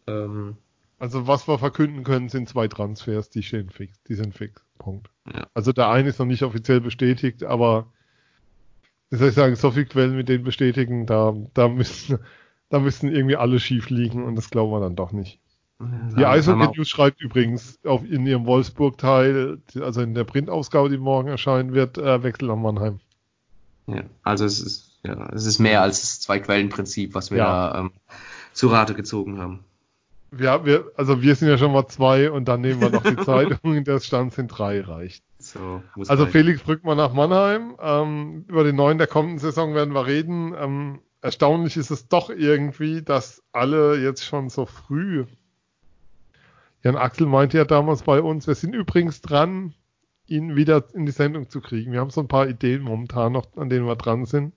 Ähm, also was wir verkünden können, sind zwei Transfers, die stehen fix, die sind fix. Punkt. Ja. Also der eine ist noch nicht offiziell bestätigt, aber wie soll ich sagen, so viele Quellen mit denen bestätigen, da, da müssen, da müssen irgendwie alle schief liegen und das glauben wir dann doch nicht. Die Ja, Eishockey News schreibt übrigens auf in ihrem Wolfsburg-Teil, also in der Printausgabe, die morgen erscheinen wird, äh, Wechsel nach Mannheim. Ja, also es ist, ja, es ist mehr als das Zwei-Quellen-Prinzip, was wir Ja. da ähm, zu Rate gezogen haben. Ja, wir, also wir sind ja schon mal zwei und dann nehmen wir noch die Zeitung, der Stand sind drei reicht. So, Also man- Felix Brückmann nach Mannheim. Ähm, über den neuen der kommenden Saison werden wir reden. Ähm, erstaunlich ist es doch irgendwie, dass alle jetzt schon so früh. Jan Axel meinte ja damals bei uns, wir sind übrigens dran, ihn wieder in die Sendung zu kriegen. Wir haben so ein paar Ideen momentan noch, an denen wir dran sind.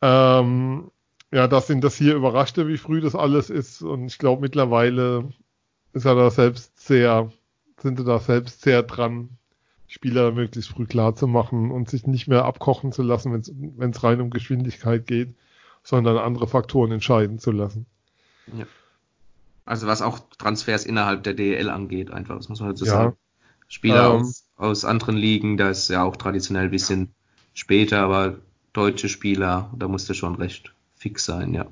Ähm, ja, dass ihn das hier überraschte, wie früh das alles ist. Und ich glaube, mittlerweile ist er da selbst sehr, sind sie da selbst sehr dran, Spieler möglichst früh klar zu machen und sich nicht mehr abkochen zu lassen, wenn es rein um Geschwindigkeit geht, sondern andere Faktoren entscheiden zu lassen. Ja. Also was auch Transfers innerhalb der DEL angeht, einfach, das muss man dazu Ja. sagen. Spieler Ähm. aus, aus anderen Ligen, da ist ja auch traditionell ein bisschen später, aber deutsche Spieler, da musste schon recht fix sein, ja.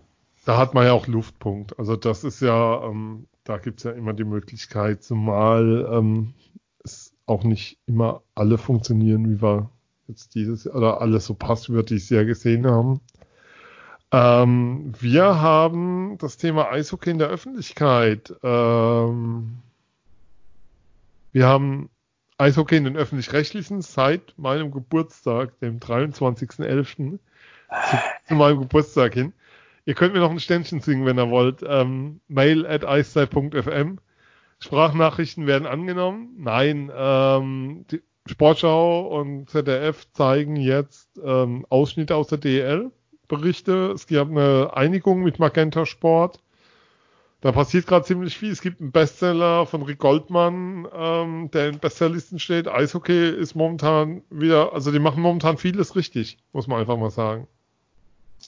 Da hat man ja auch Luftpunkt. Also das ist ja, ähm, da gibt's ja immer die Möglichkeit, zumal ähm, es auch nicht immer alle funktionieren, wie wir jetzt dieses oder alles so passt, wie wir dieses Jahr gesehen haben. Ähm, wir haben das Thema Eishockey in der Öffentlichkeit. Ähm, wir haben Eishockey in den öffentlich-rechtlichen seit meinem Geburtstag, dem 23.11. Zu, zu meinem Geburtstag hin. Ihr könnt mir noch ein Ständchen singen, wenn ihr wollt. Ähm, mail at eiszeit.fm. Sprachnachrichten werden angenommen. Nein, ähm, die Sportschau und ZDF zeigen jetzt ähm, Ausschnitte aus der DEL. Berichte. Es gab eine Einigung mit Magenta Sport. Da passiert gerade ziemlich viel. Es gibt einen Bestseller von Rick Goldmann, ähm, der in Bestsellerlisten steht. Eishockey ist momentan wieder, also die machen momentan vieles richtig, muss man einfach mal sagen.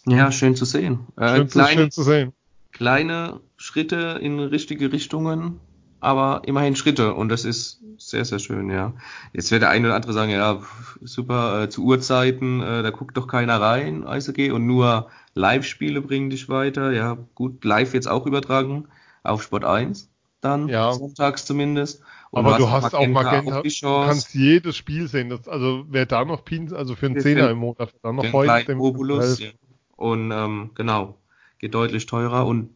Ja, schön zu sehen. Äh, Schön, zu, kleine, schön zu sehen. kleine Schritte in richtige Richtungen, aber immerhin Schritte und das ist sehr, sehr schön, ja. Jetzt wird der eine oder andere sagen, ja, super, äh, zu Uhrzeiten, äh, da guckt doch keiner rein, Eishockey, und nur Live-Spiele bringen dich weiter. Ja, gut, live jetzt auch übertragen auf Sport 1 dann, Ja. sonntags zumindest. Und Aber du hast auch Magenta, auch die du kannst jedes Spiel sehen. Das, also wer da noch Pin, also für einen Zehner im Monat, dann noch heute Obolus. Ja. Und ähm, genau, geht deutlich teurer und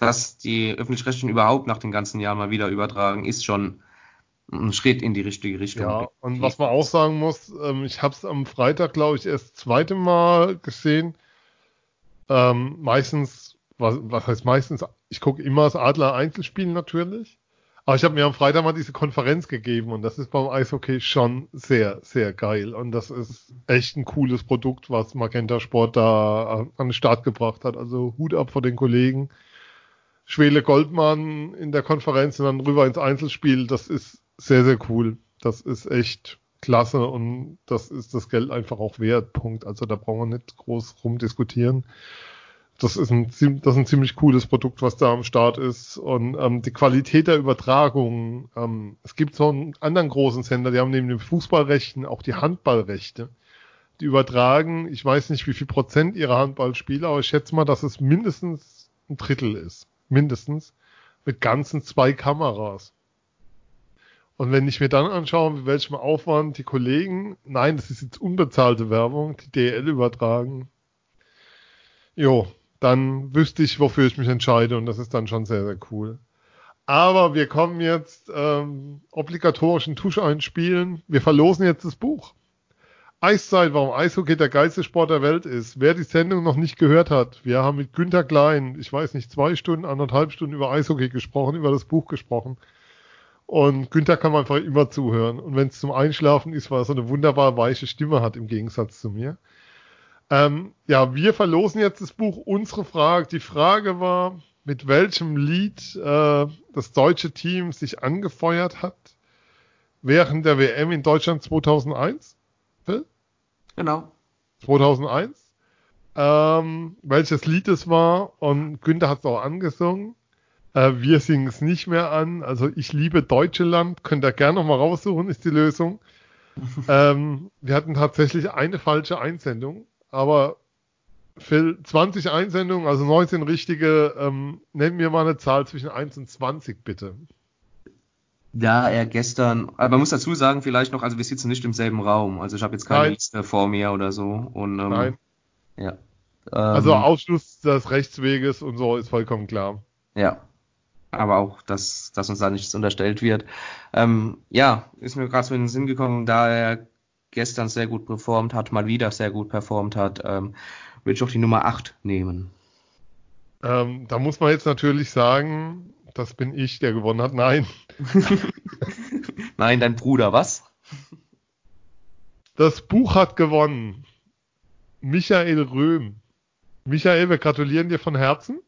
dass die öffentlich-rechtlichen überhaupt nach den ganzen Jahren mal wieder übertragen, ist schon ein Schritt in die richtige Richtung. Ja, und was man auch sagen muss, ähm, ich habe es am Freitag, glaube ich, erst das zweite Mal gesehen. Ähm, meistens, was, was heißt meistens? Ich gucke immer das Adler Einzelspiel natürlich. Aber ich habe mir am Freitag mal diese Konferenz gegeben und das ist beim Eishockey schon sehr, sehr geil. Und das ist echt ein cooles Produkt, was Magenta Sport da an den Start gebracht hat. Also Hut ab vor den Kollegen. Schwele Goldmann in der Konferenz und dann rüber ins Einzelspiel. Das ist sehr, sehr cool. Das ist echt klasse und das ist das Geld einfach auch wert. Punkt. Also da brauchen wir nicht groß rumdiskutieren. Das ist ein, das ist ein ziemlich cooles Produkt, was da am Start ist. Und ähm, die Qualität der Übertragung, ähm, es gibt so einen anderen großen Sender, die haben neben den Fußballrechten auch die Handballrechte. Die übertragen, ich weiß nicht, wie viel Prozent ihrer Handballspieler, aber ich schätze mal, dass es mindestens ein Drittel ist. Mindestens. Mit ganzen zwei Kameras. Und wenn ich mir dann anschaue, mit welchem Aufwand die Kollegen, nein, das ist jetzt unbezahlte Werbung, die DL übertragen, jo, dann wüsste ich, wofür ich mich entscheide und das ist dann schon sehr, sehr cool. Aber wir kommen jetzt ähm, obligatorischen Tusch einspielen. Wir verlosen jetzt das Buch. Eiszeit, warum Eishockey der geilste Sport der Welt ist. Wer die Sendung noch nicht gehört hat, wir haben mit Günter Klein, ich weiß nicht, zwei Stunden, anderthalb Stunden über Eishockey gesprochen, über das Buch gesprochen. Und Günther kann man einfach immer zuhören. Und wenn es zum Einschlafen ist, weil er so eine wunderbar weiche Stimme hat im Gegensatz zu mir. Ähm, ja, wir verlosen jetzt das Buch. Unsere Frage, die Frage war, mit welchem Lied äh, das deutsche Team sich angefeuert hat während der WM in Deutschland 2001? Phil? Genau. 2001. Ähm, welches Lied es war und Günther hat es auch angesungen. Äh, wir singen es nicht mehr an. Also ich liebe Deutschland. Könnt ihr gerne nochmal raussuchen, ist die Lösung. ähm, wir hatten tatsächlich eine falsche Einsendung, aber Phil, 20 Einsendungen, also 19 richtige. Ähm, nenn mir mal eine Zahl zwischen 1 und 20, bitte. Da er gestern, aber man muss dazu sagen, vielleicht noch, also wir sitzen nicht im selben Raum. Also ich habe jetzt keine Nein. Liste vor mir oder so. Und, ähm, Nein. Ja. Ähm, Also Ausschluss des Rechtsweges und so ist vollkommen klar. Ja. Aber auch, dass, dass uns da nichts unterstellt wird. Ähm, ja, ist mir gerade so in den Sinn gekommen, da er gestern sehr gut performt hat, mal wieder sehr gut performt hat, ähm, würde ich auch die Nummer 8 nehmen. Ähm, da muss man jetzt natürlich sagen, das bin ich, der gewonnen hat. Nein. Nein, dein Bruder, was? Das Buch hat gewonnen. Michael Röhm. Michael, wir gratulieren dir von Herzen.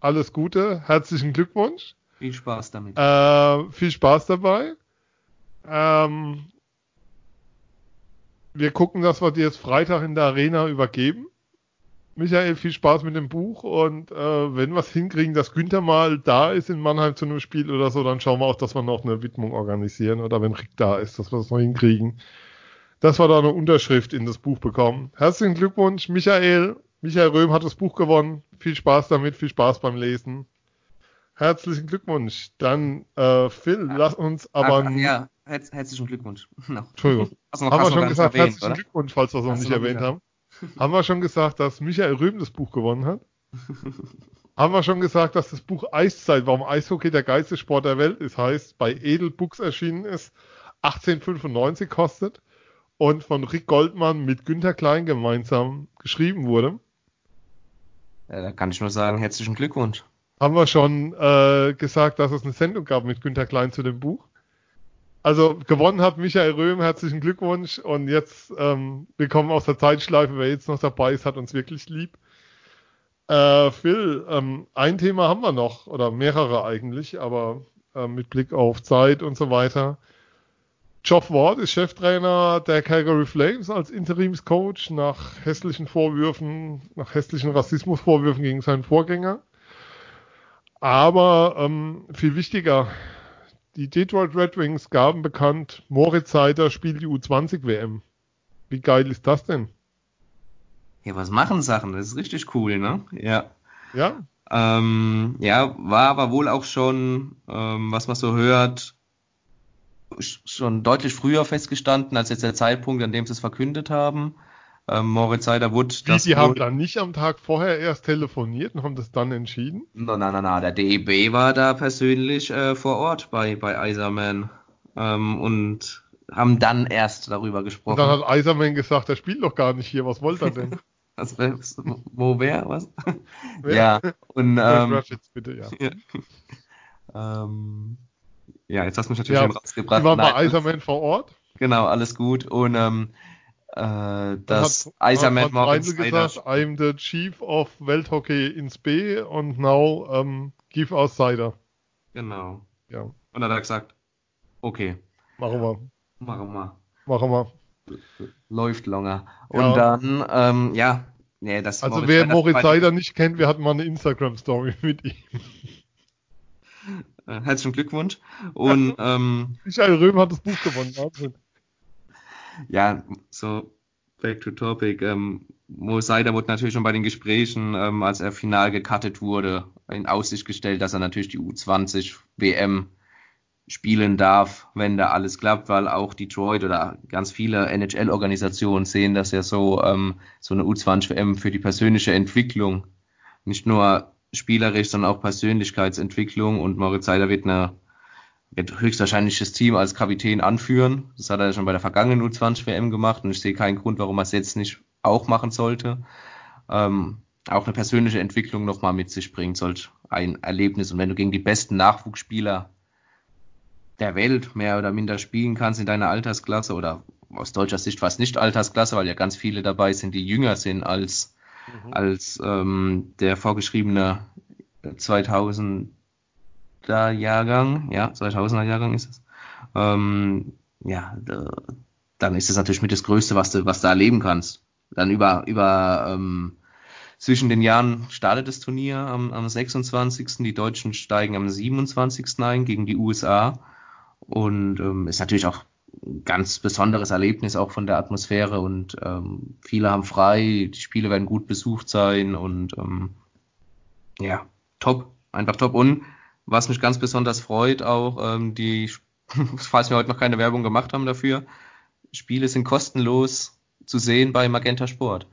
Alles Gute, herzlichen Glückwunsch. Viel Spaß damit. Äh, viel Spaß dabei. Ähm, wir gucken, dass wir dir jetzt Freitag in der Arena übergeben. Michael, viel Spaß mit dem Buch und äh, wenn wir es hinkriegen, dass Günther mal da ist in Mannheim zu einem Spiel oder so, dann schauen wir auch, dass wir noch eine Widmung organisieren oder wenn Rick da ist, dass wir das noch hinkriegen. Dass wir da eine Unterschrift in das Buch bekommen. Herzlichen Glückwunsch, Michael. Michael Röhm hat das Buch gewonnen. Viel Spaß damit, viel Spaß beim Lesen. Herzlichen Glückwunsch. Dann, äh, Phil, lass uns aber. Ach, ja, herz, herzlichen Glückwunsch. No. Entschuldigung. Hast du noch, haben wir schon gesagt, erwähnt, herzlichen oder? Glückwunsch, falls wir es noch nicht erwähnt nicht haben. Haben wir schon gesagt, dass Michael Röhm das Buch gewonnen hat? haben wir schon gesagt, dass das Buch Eiszeit, warum Eishockey der geilste Sport der Welt ist, heißt, bei Edel Books erschienen ist, 1895 kostet und von Rick Goldmann mit Günter Klein gemeinsam geschrieben wurde. Ja, da kann ich nur sagen, herzlichen Glückwunsch. Haben wir schon äh, gesagt, dass es eine Sendung gab mit Günter Klein zu dem Buch. Also gewonnen hat Michael Röhm, herzlichen Glückwunsch. Und jetzt ähm, willkommen aus der Zeitschleife. Wer jetzt noch dabei ist, hat uns wirklich lieb. Äh, Phil, ähm, ein Thema haben wir noch, oder mehrere eigentlich, aber äh, mit Blick auf Zeit und so weiter. Geoff Ward ist Cheftrainer der Calgary Flames als Interimscoach nach hässlichen Vorwürfen, nach hässlichen Rassismusvorwürfen gegen seinen Vorgänger. Aber ähm, viel wichtiger, die Detroit Red Wings gaben bekannt, Moritz Seider spielt die U20 WM. Wie geil ist das denn? Ja, was machen Sachen? Das ist richtig cool, ne? Ja. Ja, Ähm, ja, war aber wohl auch schon, ähm, was man so hört, sch- schon deutlich früher festgestanden als jetzt der Zeitpunkt, an dem sie es verkündet haben. Ähm, Moritz Seiderwood, die, die haben dann nicht am Tag vorher erst telefoniert und haben das dann entschieden. Na, na, na, na, der DEB war da persönlich äh, vor Ort bei, bei Iserman ähm, und haben dann erst darüber Und gesprochen. dann hat Eiserman gesagt, er spielt doch gar nicht hier, was wollte er denn? Was, was, wo wer? Was? Wer? ja, und Ähm, ähm, bitte, ja. ja. ähm, ja, jetzt hast du mich natürlich Ja, schon rausgebracht. Die waren bei Nein, Eiserman vor Ort. Genau, alles gut. Und ähm, äh, Dann das hat Iserman Moritz Reindl Seider- gesagt, I'm the chief of Welthockey ins B und now um, give us Cider. Genau. Ja, Und dann hat er gesagt, okay, machen wir. machen wir. Machen wir. Läuft longer. Und Ja. dann, ähm, ja, nee, das Also wer Seider- Moritz Seider nicht kennt, wir hatten mal eine Instagram-Story mit ihm. Äh, herzlichen Glückwunsch. Und ähm, Michael Röhm hat das Buch gewonnen. Wahnsinn. Ja, so back to topic. Ähm, Mo Seider wurde natürlich schon bei den Gesprächen, ähm, als er final gecuttet wurde, in Aussicht gestellt, dass er natürlich die U20 WM spielen darf, wenn da alles klappt, weil auch Detroit oder ganz viele NHL-Organisationen sehen das ja so, ähm, so eine U20-WM für die persönliche Entwicklung, nicht nur spielerisch, sondern auch Persönlichkeitsentwicklung und Moritz Seider wird eine wird höchstwahrscheinlich das Team als Kapitän anführen. Das hat er schon bei der vergangenen U20-WM gemacht und ich sehe keinen Grund, warum er es jetzt nicht auch machen sollte. Ähm, auch eine persönliche Entwicklung nochmal mit sich bringt, solch ein Erlebnis. Und wenn du gegen die besten Nachwuchsspieler der Welt mehr oder minder spielen kannst in deiner Altersklasse oder aus deutscher Sicht fast nicht Altersklasse, weil ja ganz viele dabei sind, die jünger sind als, als ähm, der vorgeschriebene 2000er Jahrgang, ja, 2000er Jahrgang ist es. Ähm, ja, dann ist es natürlich mit das Größte, was du, was du erleben kannst. Dann über, über ähm, zwischen den Jahren startet das Turnier am, am 26. Die Deutschen steigen am 27. ein gegen die USA. Und ähm, ist natürlich auch ein ganz besonderes Erlebnis auch von der Atmosphäre und ähm, viele haben frei, die Spiele werden gut besucht sein und ähm, ja, top, einfach top. Und was mich ganz besonders freut, auch ähm, die, falls wir heute noch keine Werbung gemacht haben dafür, Spiele sind kostenlos zu sehen bei Magenta Sport.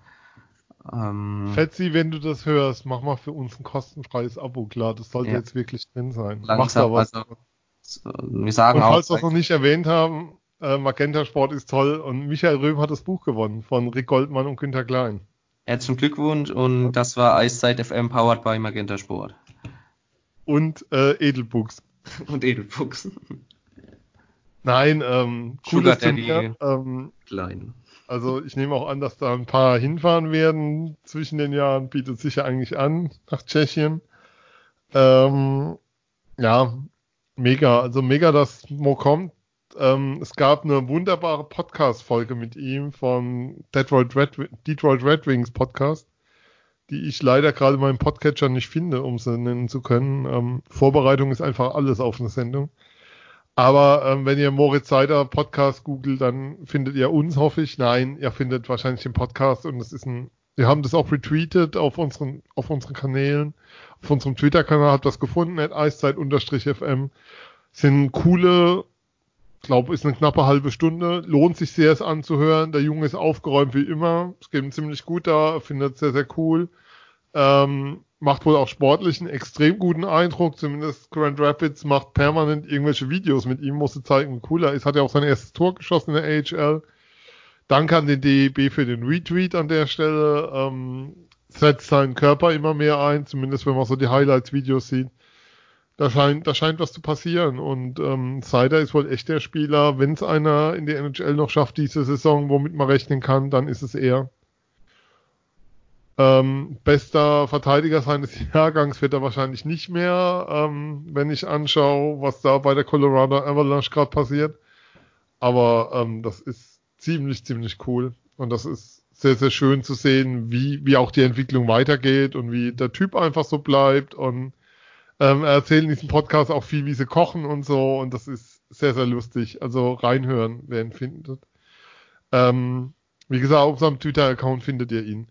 Ähm, Fetzi, wenn du das hörst, mach mal für uns ein kostenfreies Abo klar. Das sollte ja. jetzt wirklich drin sein. Langsam, mach da was. Also, wir sagen Und auch. Falls wir es noch nicht erwähnt haben, äh, Magenta Sport ist toll und Michael Röhm hat das Buch gewonnen von Rick Goldmann und Günter Klein. Herzlichen Glückwunsch und das war Eiszeit FM powered by Magenta Sport. Und äh, Edelbuchs. und Edelbuchs. Nein, ähm, cooles Turnier. Ähm, Klein. Also ich nehme auch an, dass da ein paar hinfahren werden zwischen den Jahren, bietet sich ja eigentlich an nach Tschechien. Ähm, ja, mega, also mega, dass Mo kommt. Ähm, es gab eine wunderbare Podcast-Folge mit ihm vom Detroit Red, Detroit Red Wings Podcast, die ich leider gerade in meinem Podcatcher nicht finde, um sie nennen zu können. Ähm, Vorbereitung ist einfach alles auf eine Sendung. Aber ähm, wenn ihr Moritz Seider Podcast googelt, dann findet ihr uns, hoffe ich. Nein, ihr findet wahrscheinlich den Podcast und es ist ein, wir haben das auch retweetet auf unseren, auf unseren Kanälen. Auf unserem Twitter-Kanal habt das gefunden, at eiszeit-fm. Sind coole, glaube, ist eine knappe halbe Stunde. Lohnt sich sehr, es anzuhören. Der Junge ist aufgeräumt wie immer. Es geht ihm ziemlich gut da, findet es sehr, sehr cool. Ähm, macht wohl auch sportlich einen extrem guten Eindruck. Zumindest Grand Rapids macht permanent irgendwelche Videos mit ihm, musste zeigen, wie cool er ist. Hat ja auch sein erstes Tor geschossen in der AHL. Danke an den DEB für den Retweet an der Stelle. Ähm, setzt seinen Körper immer mehr ein, zumindest wenn man so die Highlights-Videos sieht. Da scheint, da scheint was zu passieren. Und ähm, Seider ist wohl echt der Spieler. Wenn es einer in der NHL noch schafft diese Saison, womit man rechnen kann, dann ist es er. Ähm, bester Verteidiger seines Jahrgangs wird er wahrscheinlich nicht mehr, ähm, wenn ich anschaue, was da bei der Colorado Avalanche gerade passiert. Aber ähm, das ist ziemlich, ziemlich cool. Und das ist sehr, sehr schön zu sehen, wie, wie auch die Entwicklung weitergeht und wie der Typ einfach so bleibt. Und ähm, er erzählt in diesem Podcast auch viel, wie sie kochen und so. Und das ist sehr, sehr lustig. Also reinhören, wer ihn findet. Ähm, wie gesagt, auf seinem Twitter-Account findet ihr ihn.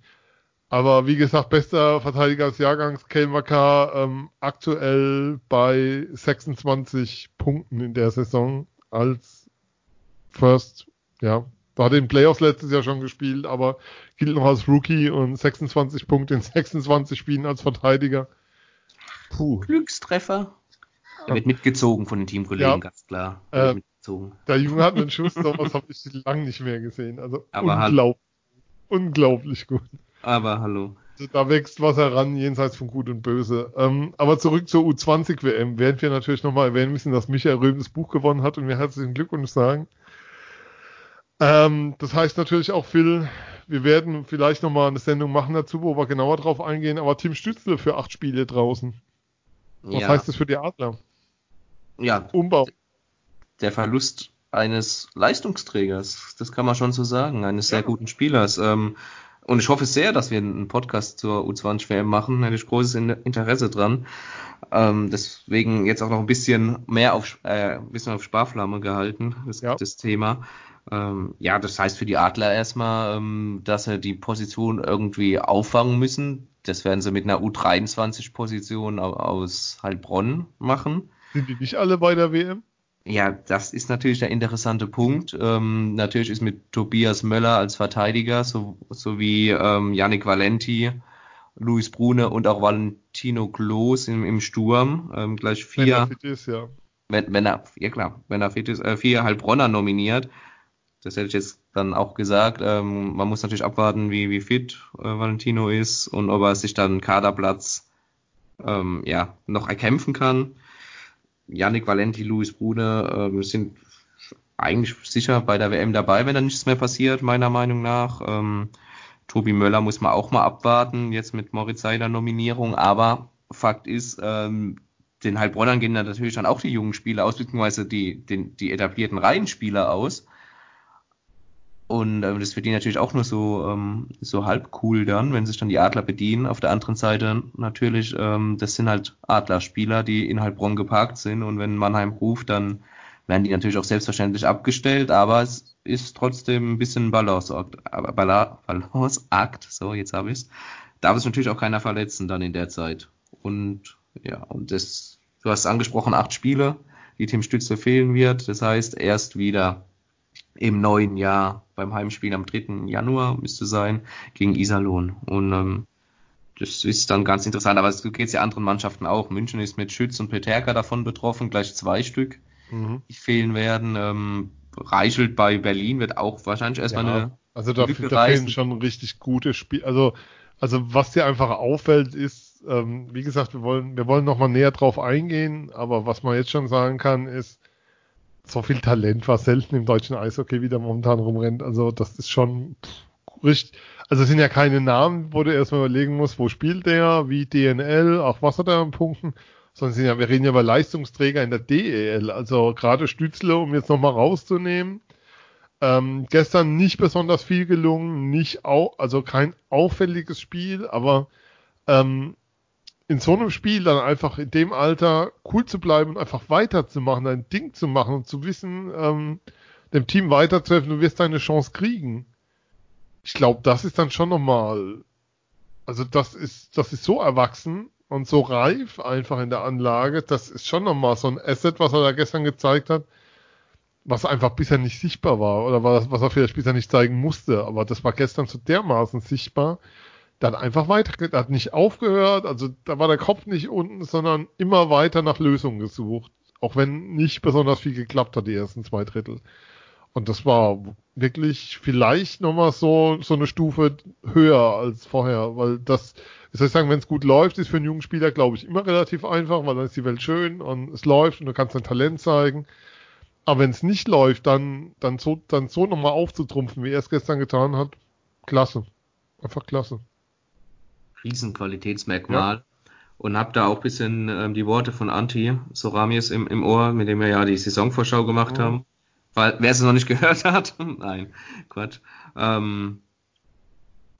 Aber wie gesagt, bester Verteidiger des Jahrgangs, Kelmaka, ähm, aktuell bei 26 Punkten in der Saison als First, ja, war den Playoffs letztes Jahr schon gespielt, aber gilt noch als Rookie und 26 Punkte in 26 Spielen als Verteidiger. Puh. Glückstreffer. Er wird mitgezogen von den Teamkollegen, ja. ganz klar. Äh, der Junge hat einen Schuss, sowas habe ich lange nicht mehr gesehen. Also aber unglaublich, unglaublich gut. Aber hallo. Also da wächst was heran, jenseits von Gut und Böse. Ähm, aber zurück zur U20-WM, während wir natürlich nochmal erwähnen müssen, dass Michael Röhm das Buch gewonnen hat und wir herzlichen Glückwunsch sagen. Ähm, das heißt natürlich auch, Phil, wir werden vielleicht nochmal eine Sendung machen dazu, wo wir genauer drauf eingehen, aber Tim Stützle für acht Spiele draußen. Was ja. heißt das für die Adler? Ja. Umbau. Der Verlust eines Leistungsträgers, das kann man schon so sagen, eines sehr guten Spielers. Ähm, und ich hoffe sehr, dass wir einen Podcast zur U20-WM machen. Da hätte ich großes Interesse dran. Ähm, deswegen jetzt auch noch ein bisschen mehr auf, äh, ein bisschen auf Sparflamme gehalten, das, ja. das Thema. Ähm, ja, das heißt für die Adler erstmal, ähm, dass sie die Position irgendwie auffangen müssen. Das werden sie mit einer U23-Position aus Heilbronn machen. Sind die nicht alle bei der WM? Ja, das ist natürlich der interessante Punkt. Ähm, natürlich ist mit Tobias Möller als Verteidiger so, sowie ähm, Yannick Valenti, Luis Brune und auch Valentino Klos im, im Sturm ähm, gleich vier. Wenn er fit ist, ja. Wenn, wenn er, ja klar, wenn er fit ist, äh, vier Heilbronner nominiert. Das hätte ich jetzt dann auch gesagt. Ähm, man muss natürlich abwarten, wie, wie fit äh, Valentino ist und ob er sich dann Kaderplatz ähm, ja, noch erkämpfen kann. Yannick Valenti, Luis Brune äh, sind eigentlich sicher bei der WM dabei, wenn da nichts mehr passiert, meiner Meinung nach. Ähm, Tobi Möller muss man auch mal abwarten, jetzt mit Moritz Seider Nominierung, aber Fakt ist, ähm, den Heilbronnern gehen dann natürlich dann auch die jungen Spieler aus, beziehungsweise die, den, die etablierten Reihenspieler aus. Und ähm, das wird die natürlich auch nur so, ähm, so halb cool dann, wenn sich dann die Adler bedienen. Auf der anderen Seite natürlich, ähm, das sind halt Adlerspieler, die in Heilbronn geparkt sind. Und wenn Mannheim ruft, dann werden die natürlich auch selbstverständlich abgestellt. Aber es ist trotzdem ein bisschen Balanceakt. Balanceakt, so jetzt habe ich es. Darf es natürlich auch keiner verletzen dann in der Zeit. Und ja, und das, du hast angesprochen, acht Spiele, die Team Stütze fehlen wird. Das heißt, erst wieder im neuen Jahr beim Heimspiel am 3. Januar müsste sein gegen Iserlohn. Und ähm, das ist dann ganz interessant. Aber es geht ja anderen Mannschaften auch. München ist mit Schütz und Peterka davon betroffen, gleich zwei Stück, mhm. die fehlen werden. Ähm, Reichelt bei Berlin wird auch wahrscheinlich erstmal ja, eine. Also da, da fehlen schon richtig gute Spiele. Also, also was dir einfach auffällt, ist, ähm, wie gesagt, wir wollen, wir wollen nochmal näher drauf eingehen, aber was man jetzt schon sagen kann, ist, so viel Talent war selten im deutschen Eishockey, wie der momentan rumrennt. Also das ist schon richtig. Also es sind ja keine Namen, wo du erstmal überlegen musst, wo spielt der, wie DNL, auch was hat er an Punkten, sondern ja, wir reden ja über Leistungsträger in der DEL. Also gerade Stützle, um jetzt nochmal rauszunehmen. Ähm, gestern nicht besonders viel gelungen, nicht auch, also kein auffälliges Spiel, aber ähm, in so einem Spiel dann einfach in dem Alter cool zu bleiben und einfach weiterzumachen, ein Ding zu machen und zu wissen, ähm, dem Team weiterzuhelfen, du wirst deine Chance kriegen. Ich glaube, das ist dann schon nochmal, also das ist, das ist so erwachsen und so reif einfach in der Anlage, das ist schon nochmal so ein Asset, was er da gestern gezeigt hat, was einfach bisher nicht sichtbar war oder was, was er vielleicht bisher nicht zeigen musste, aber das war gestern so dermaßen sichtbar, dann einfach weiter, hat nicht aufgehört, also da war der Kopf nicht unten, sondern immer weiter nach Lösungen gesucht. Auch wenn nicht besonders viel geklappt hat, die ersten zwei Drittel. Und das war wirklich vielleicht nochmal so, so eine Stufe höher als vorher, weil das, ich soll sagen, wenn es gut läuft, ist für einen jungen Spieler, glaube ich, immer relativ einfach, weil dann ist die Welt schön und es läuft und du kannst dein Talent zeigen. Aber wenn es nicht läuft, dann, dann so, dann so nochmal aufzutrumpfen, wie er es gestern getan hat, klasse. Einfach klasse. Riesenqualitätsmerkmal. Ja. Und habe da auch ein bisschen ähm, die Worte von Anti Soramies im, im Ohr, mit dem wir ja die Saisonvorschau gemacht mhm. haben. Weil, wer es noch nicht gehört hat, nein, Quatsch. Ähm,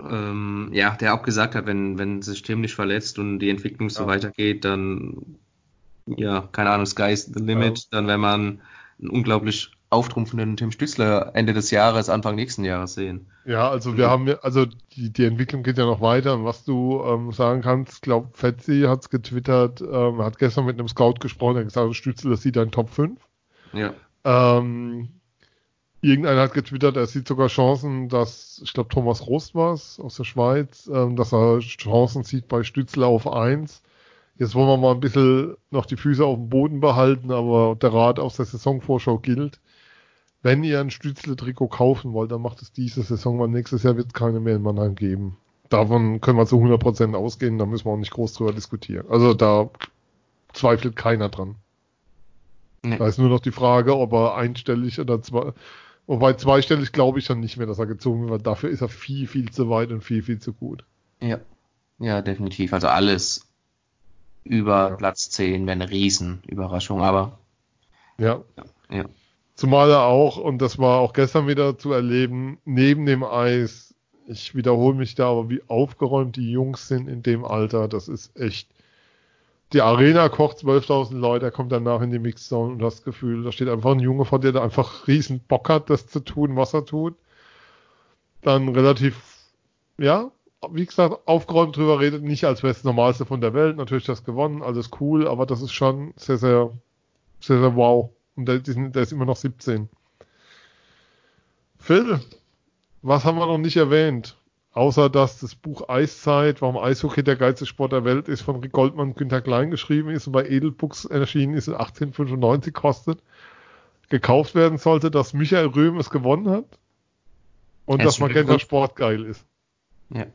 ähm, ja, der auch gesagt hat, wenn, wenn sich Tim nicht verletzt und die Entwicklung so ja. weitergeht, dann, ja, keine Ahnung, Sky's the limit, ja. dann wäre man ein unglaublich auftrumpfenden Tim Stützler Ende des Jahres, Anfang nächsten Jahres sehen. Ja, also wir haben, also die, die Entwicklung geht ja noch weiter. Und was du ähm, sagen kannst, glaube Fetzi hat es getwittert, ähm, hat gestern mit einem Scout gesprochen, der hat gesagt, Stützler sieht ein Top 5. Ja. Ähm, irgendeiner hat getwittert, er sieht sogar Chancen, dass, ich glaube Thomas Rost war es aus der Schweiz, ähm, dass er Chancen sieht bei Stützler auf 1. Jetzt wollen wir mal ein bisschen noch die Füße auf dem Boden behalten, aber der Rat aus der Saisonvorschau gilt wenn ihr ein Stützle-Trikot kaufen wollt, dann macht es diese Saison, weil nächstes Jahr wird es keine mehr in Mannheim geben. Davon können wir zu 100% ausgehen, da müssen wir auch nicht groß drüber diskutieren. Also da zweifelt keiner dran. Nee. Da ist nur noch die Frage, ob er einstellig oder zwei, wobei zweistellig glaube ich dann nicht mehr, dass er gezogen wird. Dafür ist er viel, viel zu weit und viel, viel zu gut. Ja, ja, definitiv. Also alles über ja. Platz 10 wäre eine Riesenüberraschung, aber ja. ja. Zumal er auch, und das war auch gestern wieder zu erleben, neben dem Eis, ich wiederhole mich da, aber wie aufgeräumt die Jungs sind in dem Alter, das ist echt. Die Arena kocht 12.000 Leute, er kommt danach in die Mixzone und das Gefühl, da steht einfach ein Junge vor dir, der einfach riesen Bock hat, das zu tun, was er tut. Dann relativ, ja, wie gesagt, aufgeräumt drüber redet, nicht als wäre es das Normalste von der Welt, natürlich das gewonnen, alles cool, aber das ist schon sehr, sehr, sehr, sehr wow. Und der, der ist immer noch 17. Phil, was haben wir noch nicht erwähnt? Außer dass das Buch Eiszeit, warum Eishockey der geilste Sport der Welt ist, von Rick Goldmann und Günter Klein geschrieben ist und bei Edelbooks erschienen ist und 1895 kostet, gekauft werden sollte, dass Michael Röhm es gewonnen hat und dass Magenta Sport geil ist. Ja.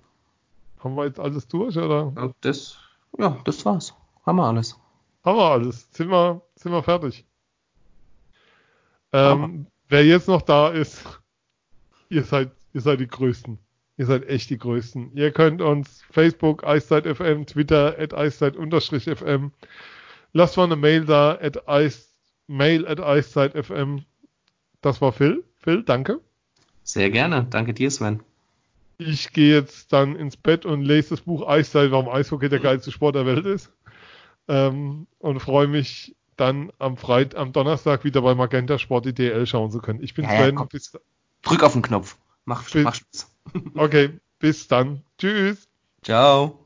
Haben wir jetzt alles durch, oder? Das, ja, das war's. Haben wir alles. Haben wir alles. Sind wir, sind wir fertig. Ähm, wer jetzt noch da ist, ihr seid, ihr seid die Größten. Ihr seid echt die Größten. Ihr könnt uns Facebook, EiszeitFM, Twitter, at Eiszeit-FM. Lasst mal eine Mail da, at Eis, mail at Eiszeit-FM. Das war Phil. Phil, danke. Sehr gerne. Danke dir, Sven. Ich gehe jetzt dann ins Bett und lese das Buch Eiszeit, warum Eishockey der geilste Sport der Welt ist. Ähm, und freue mich dann am Freit am Donnerstag wieder bei Magenta Sport die DL schauen zu können. Ich bin Ja, ja, Sven. komm. bis, Drück auf den Knopf. Mach, Bis- mach Schluss. okay, bis dann. Tschüss. Ciao.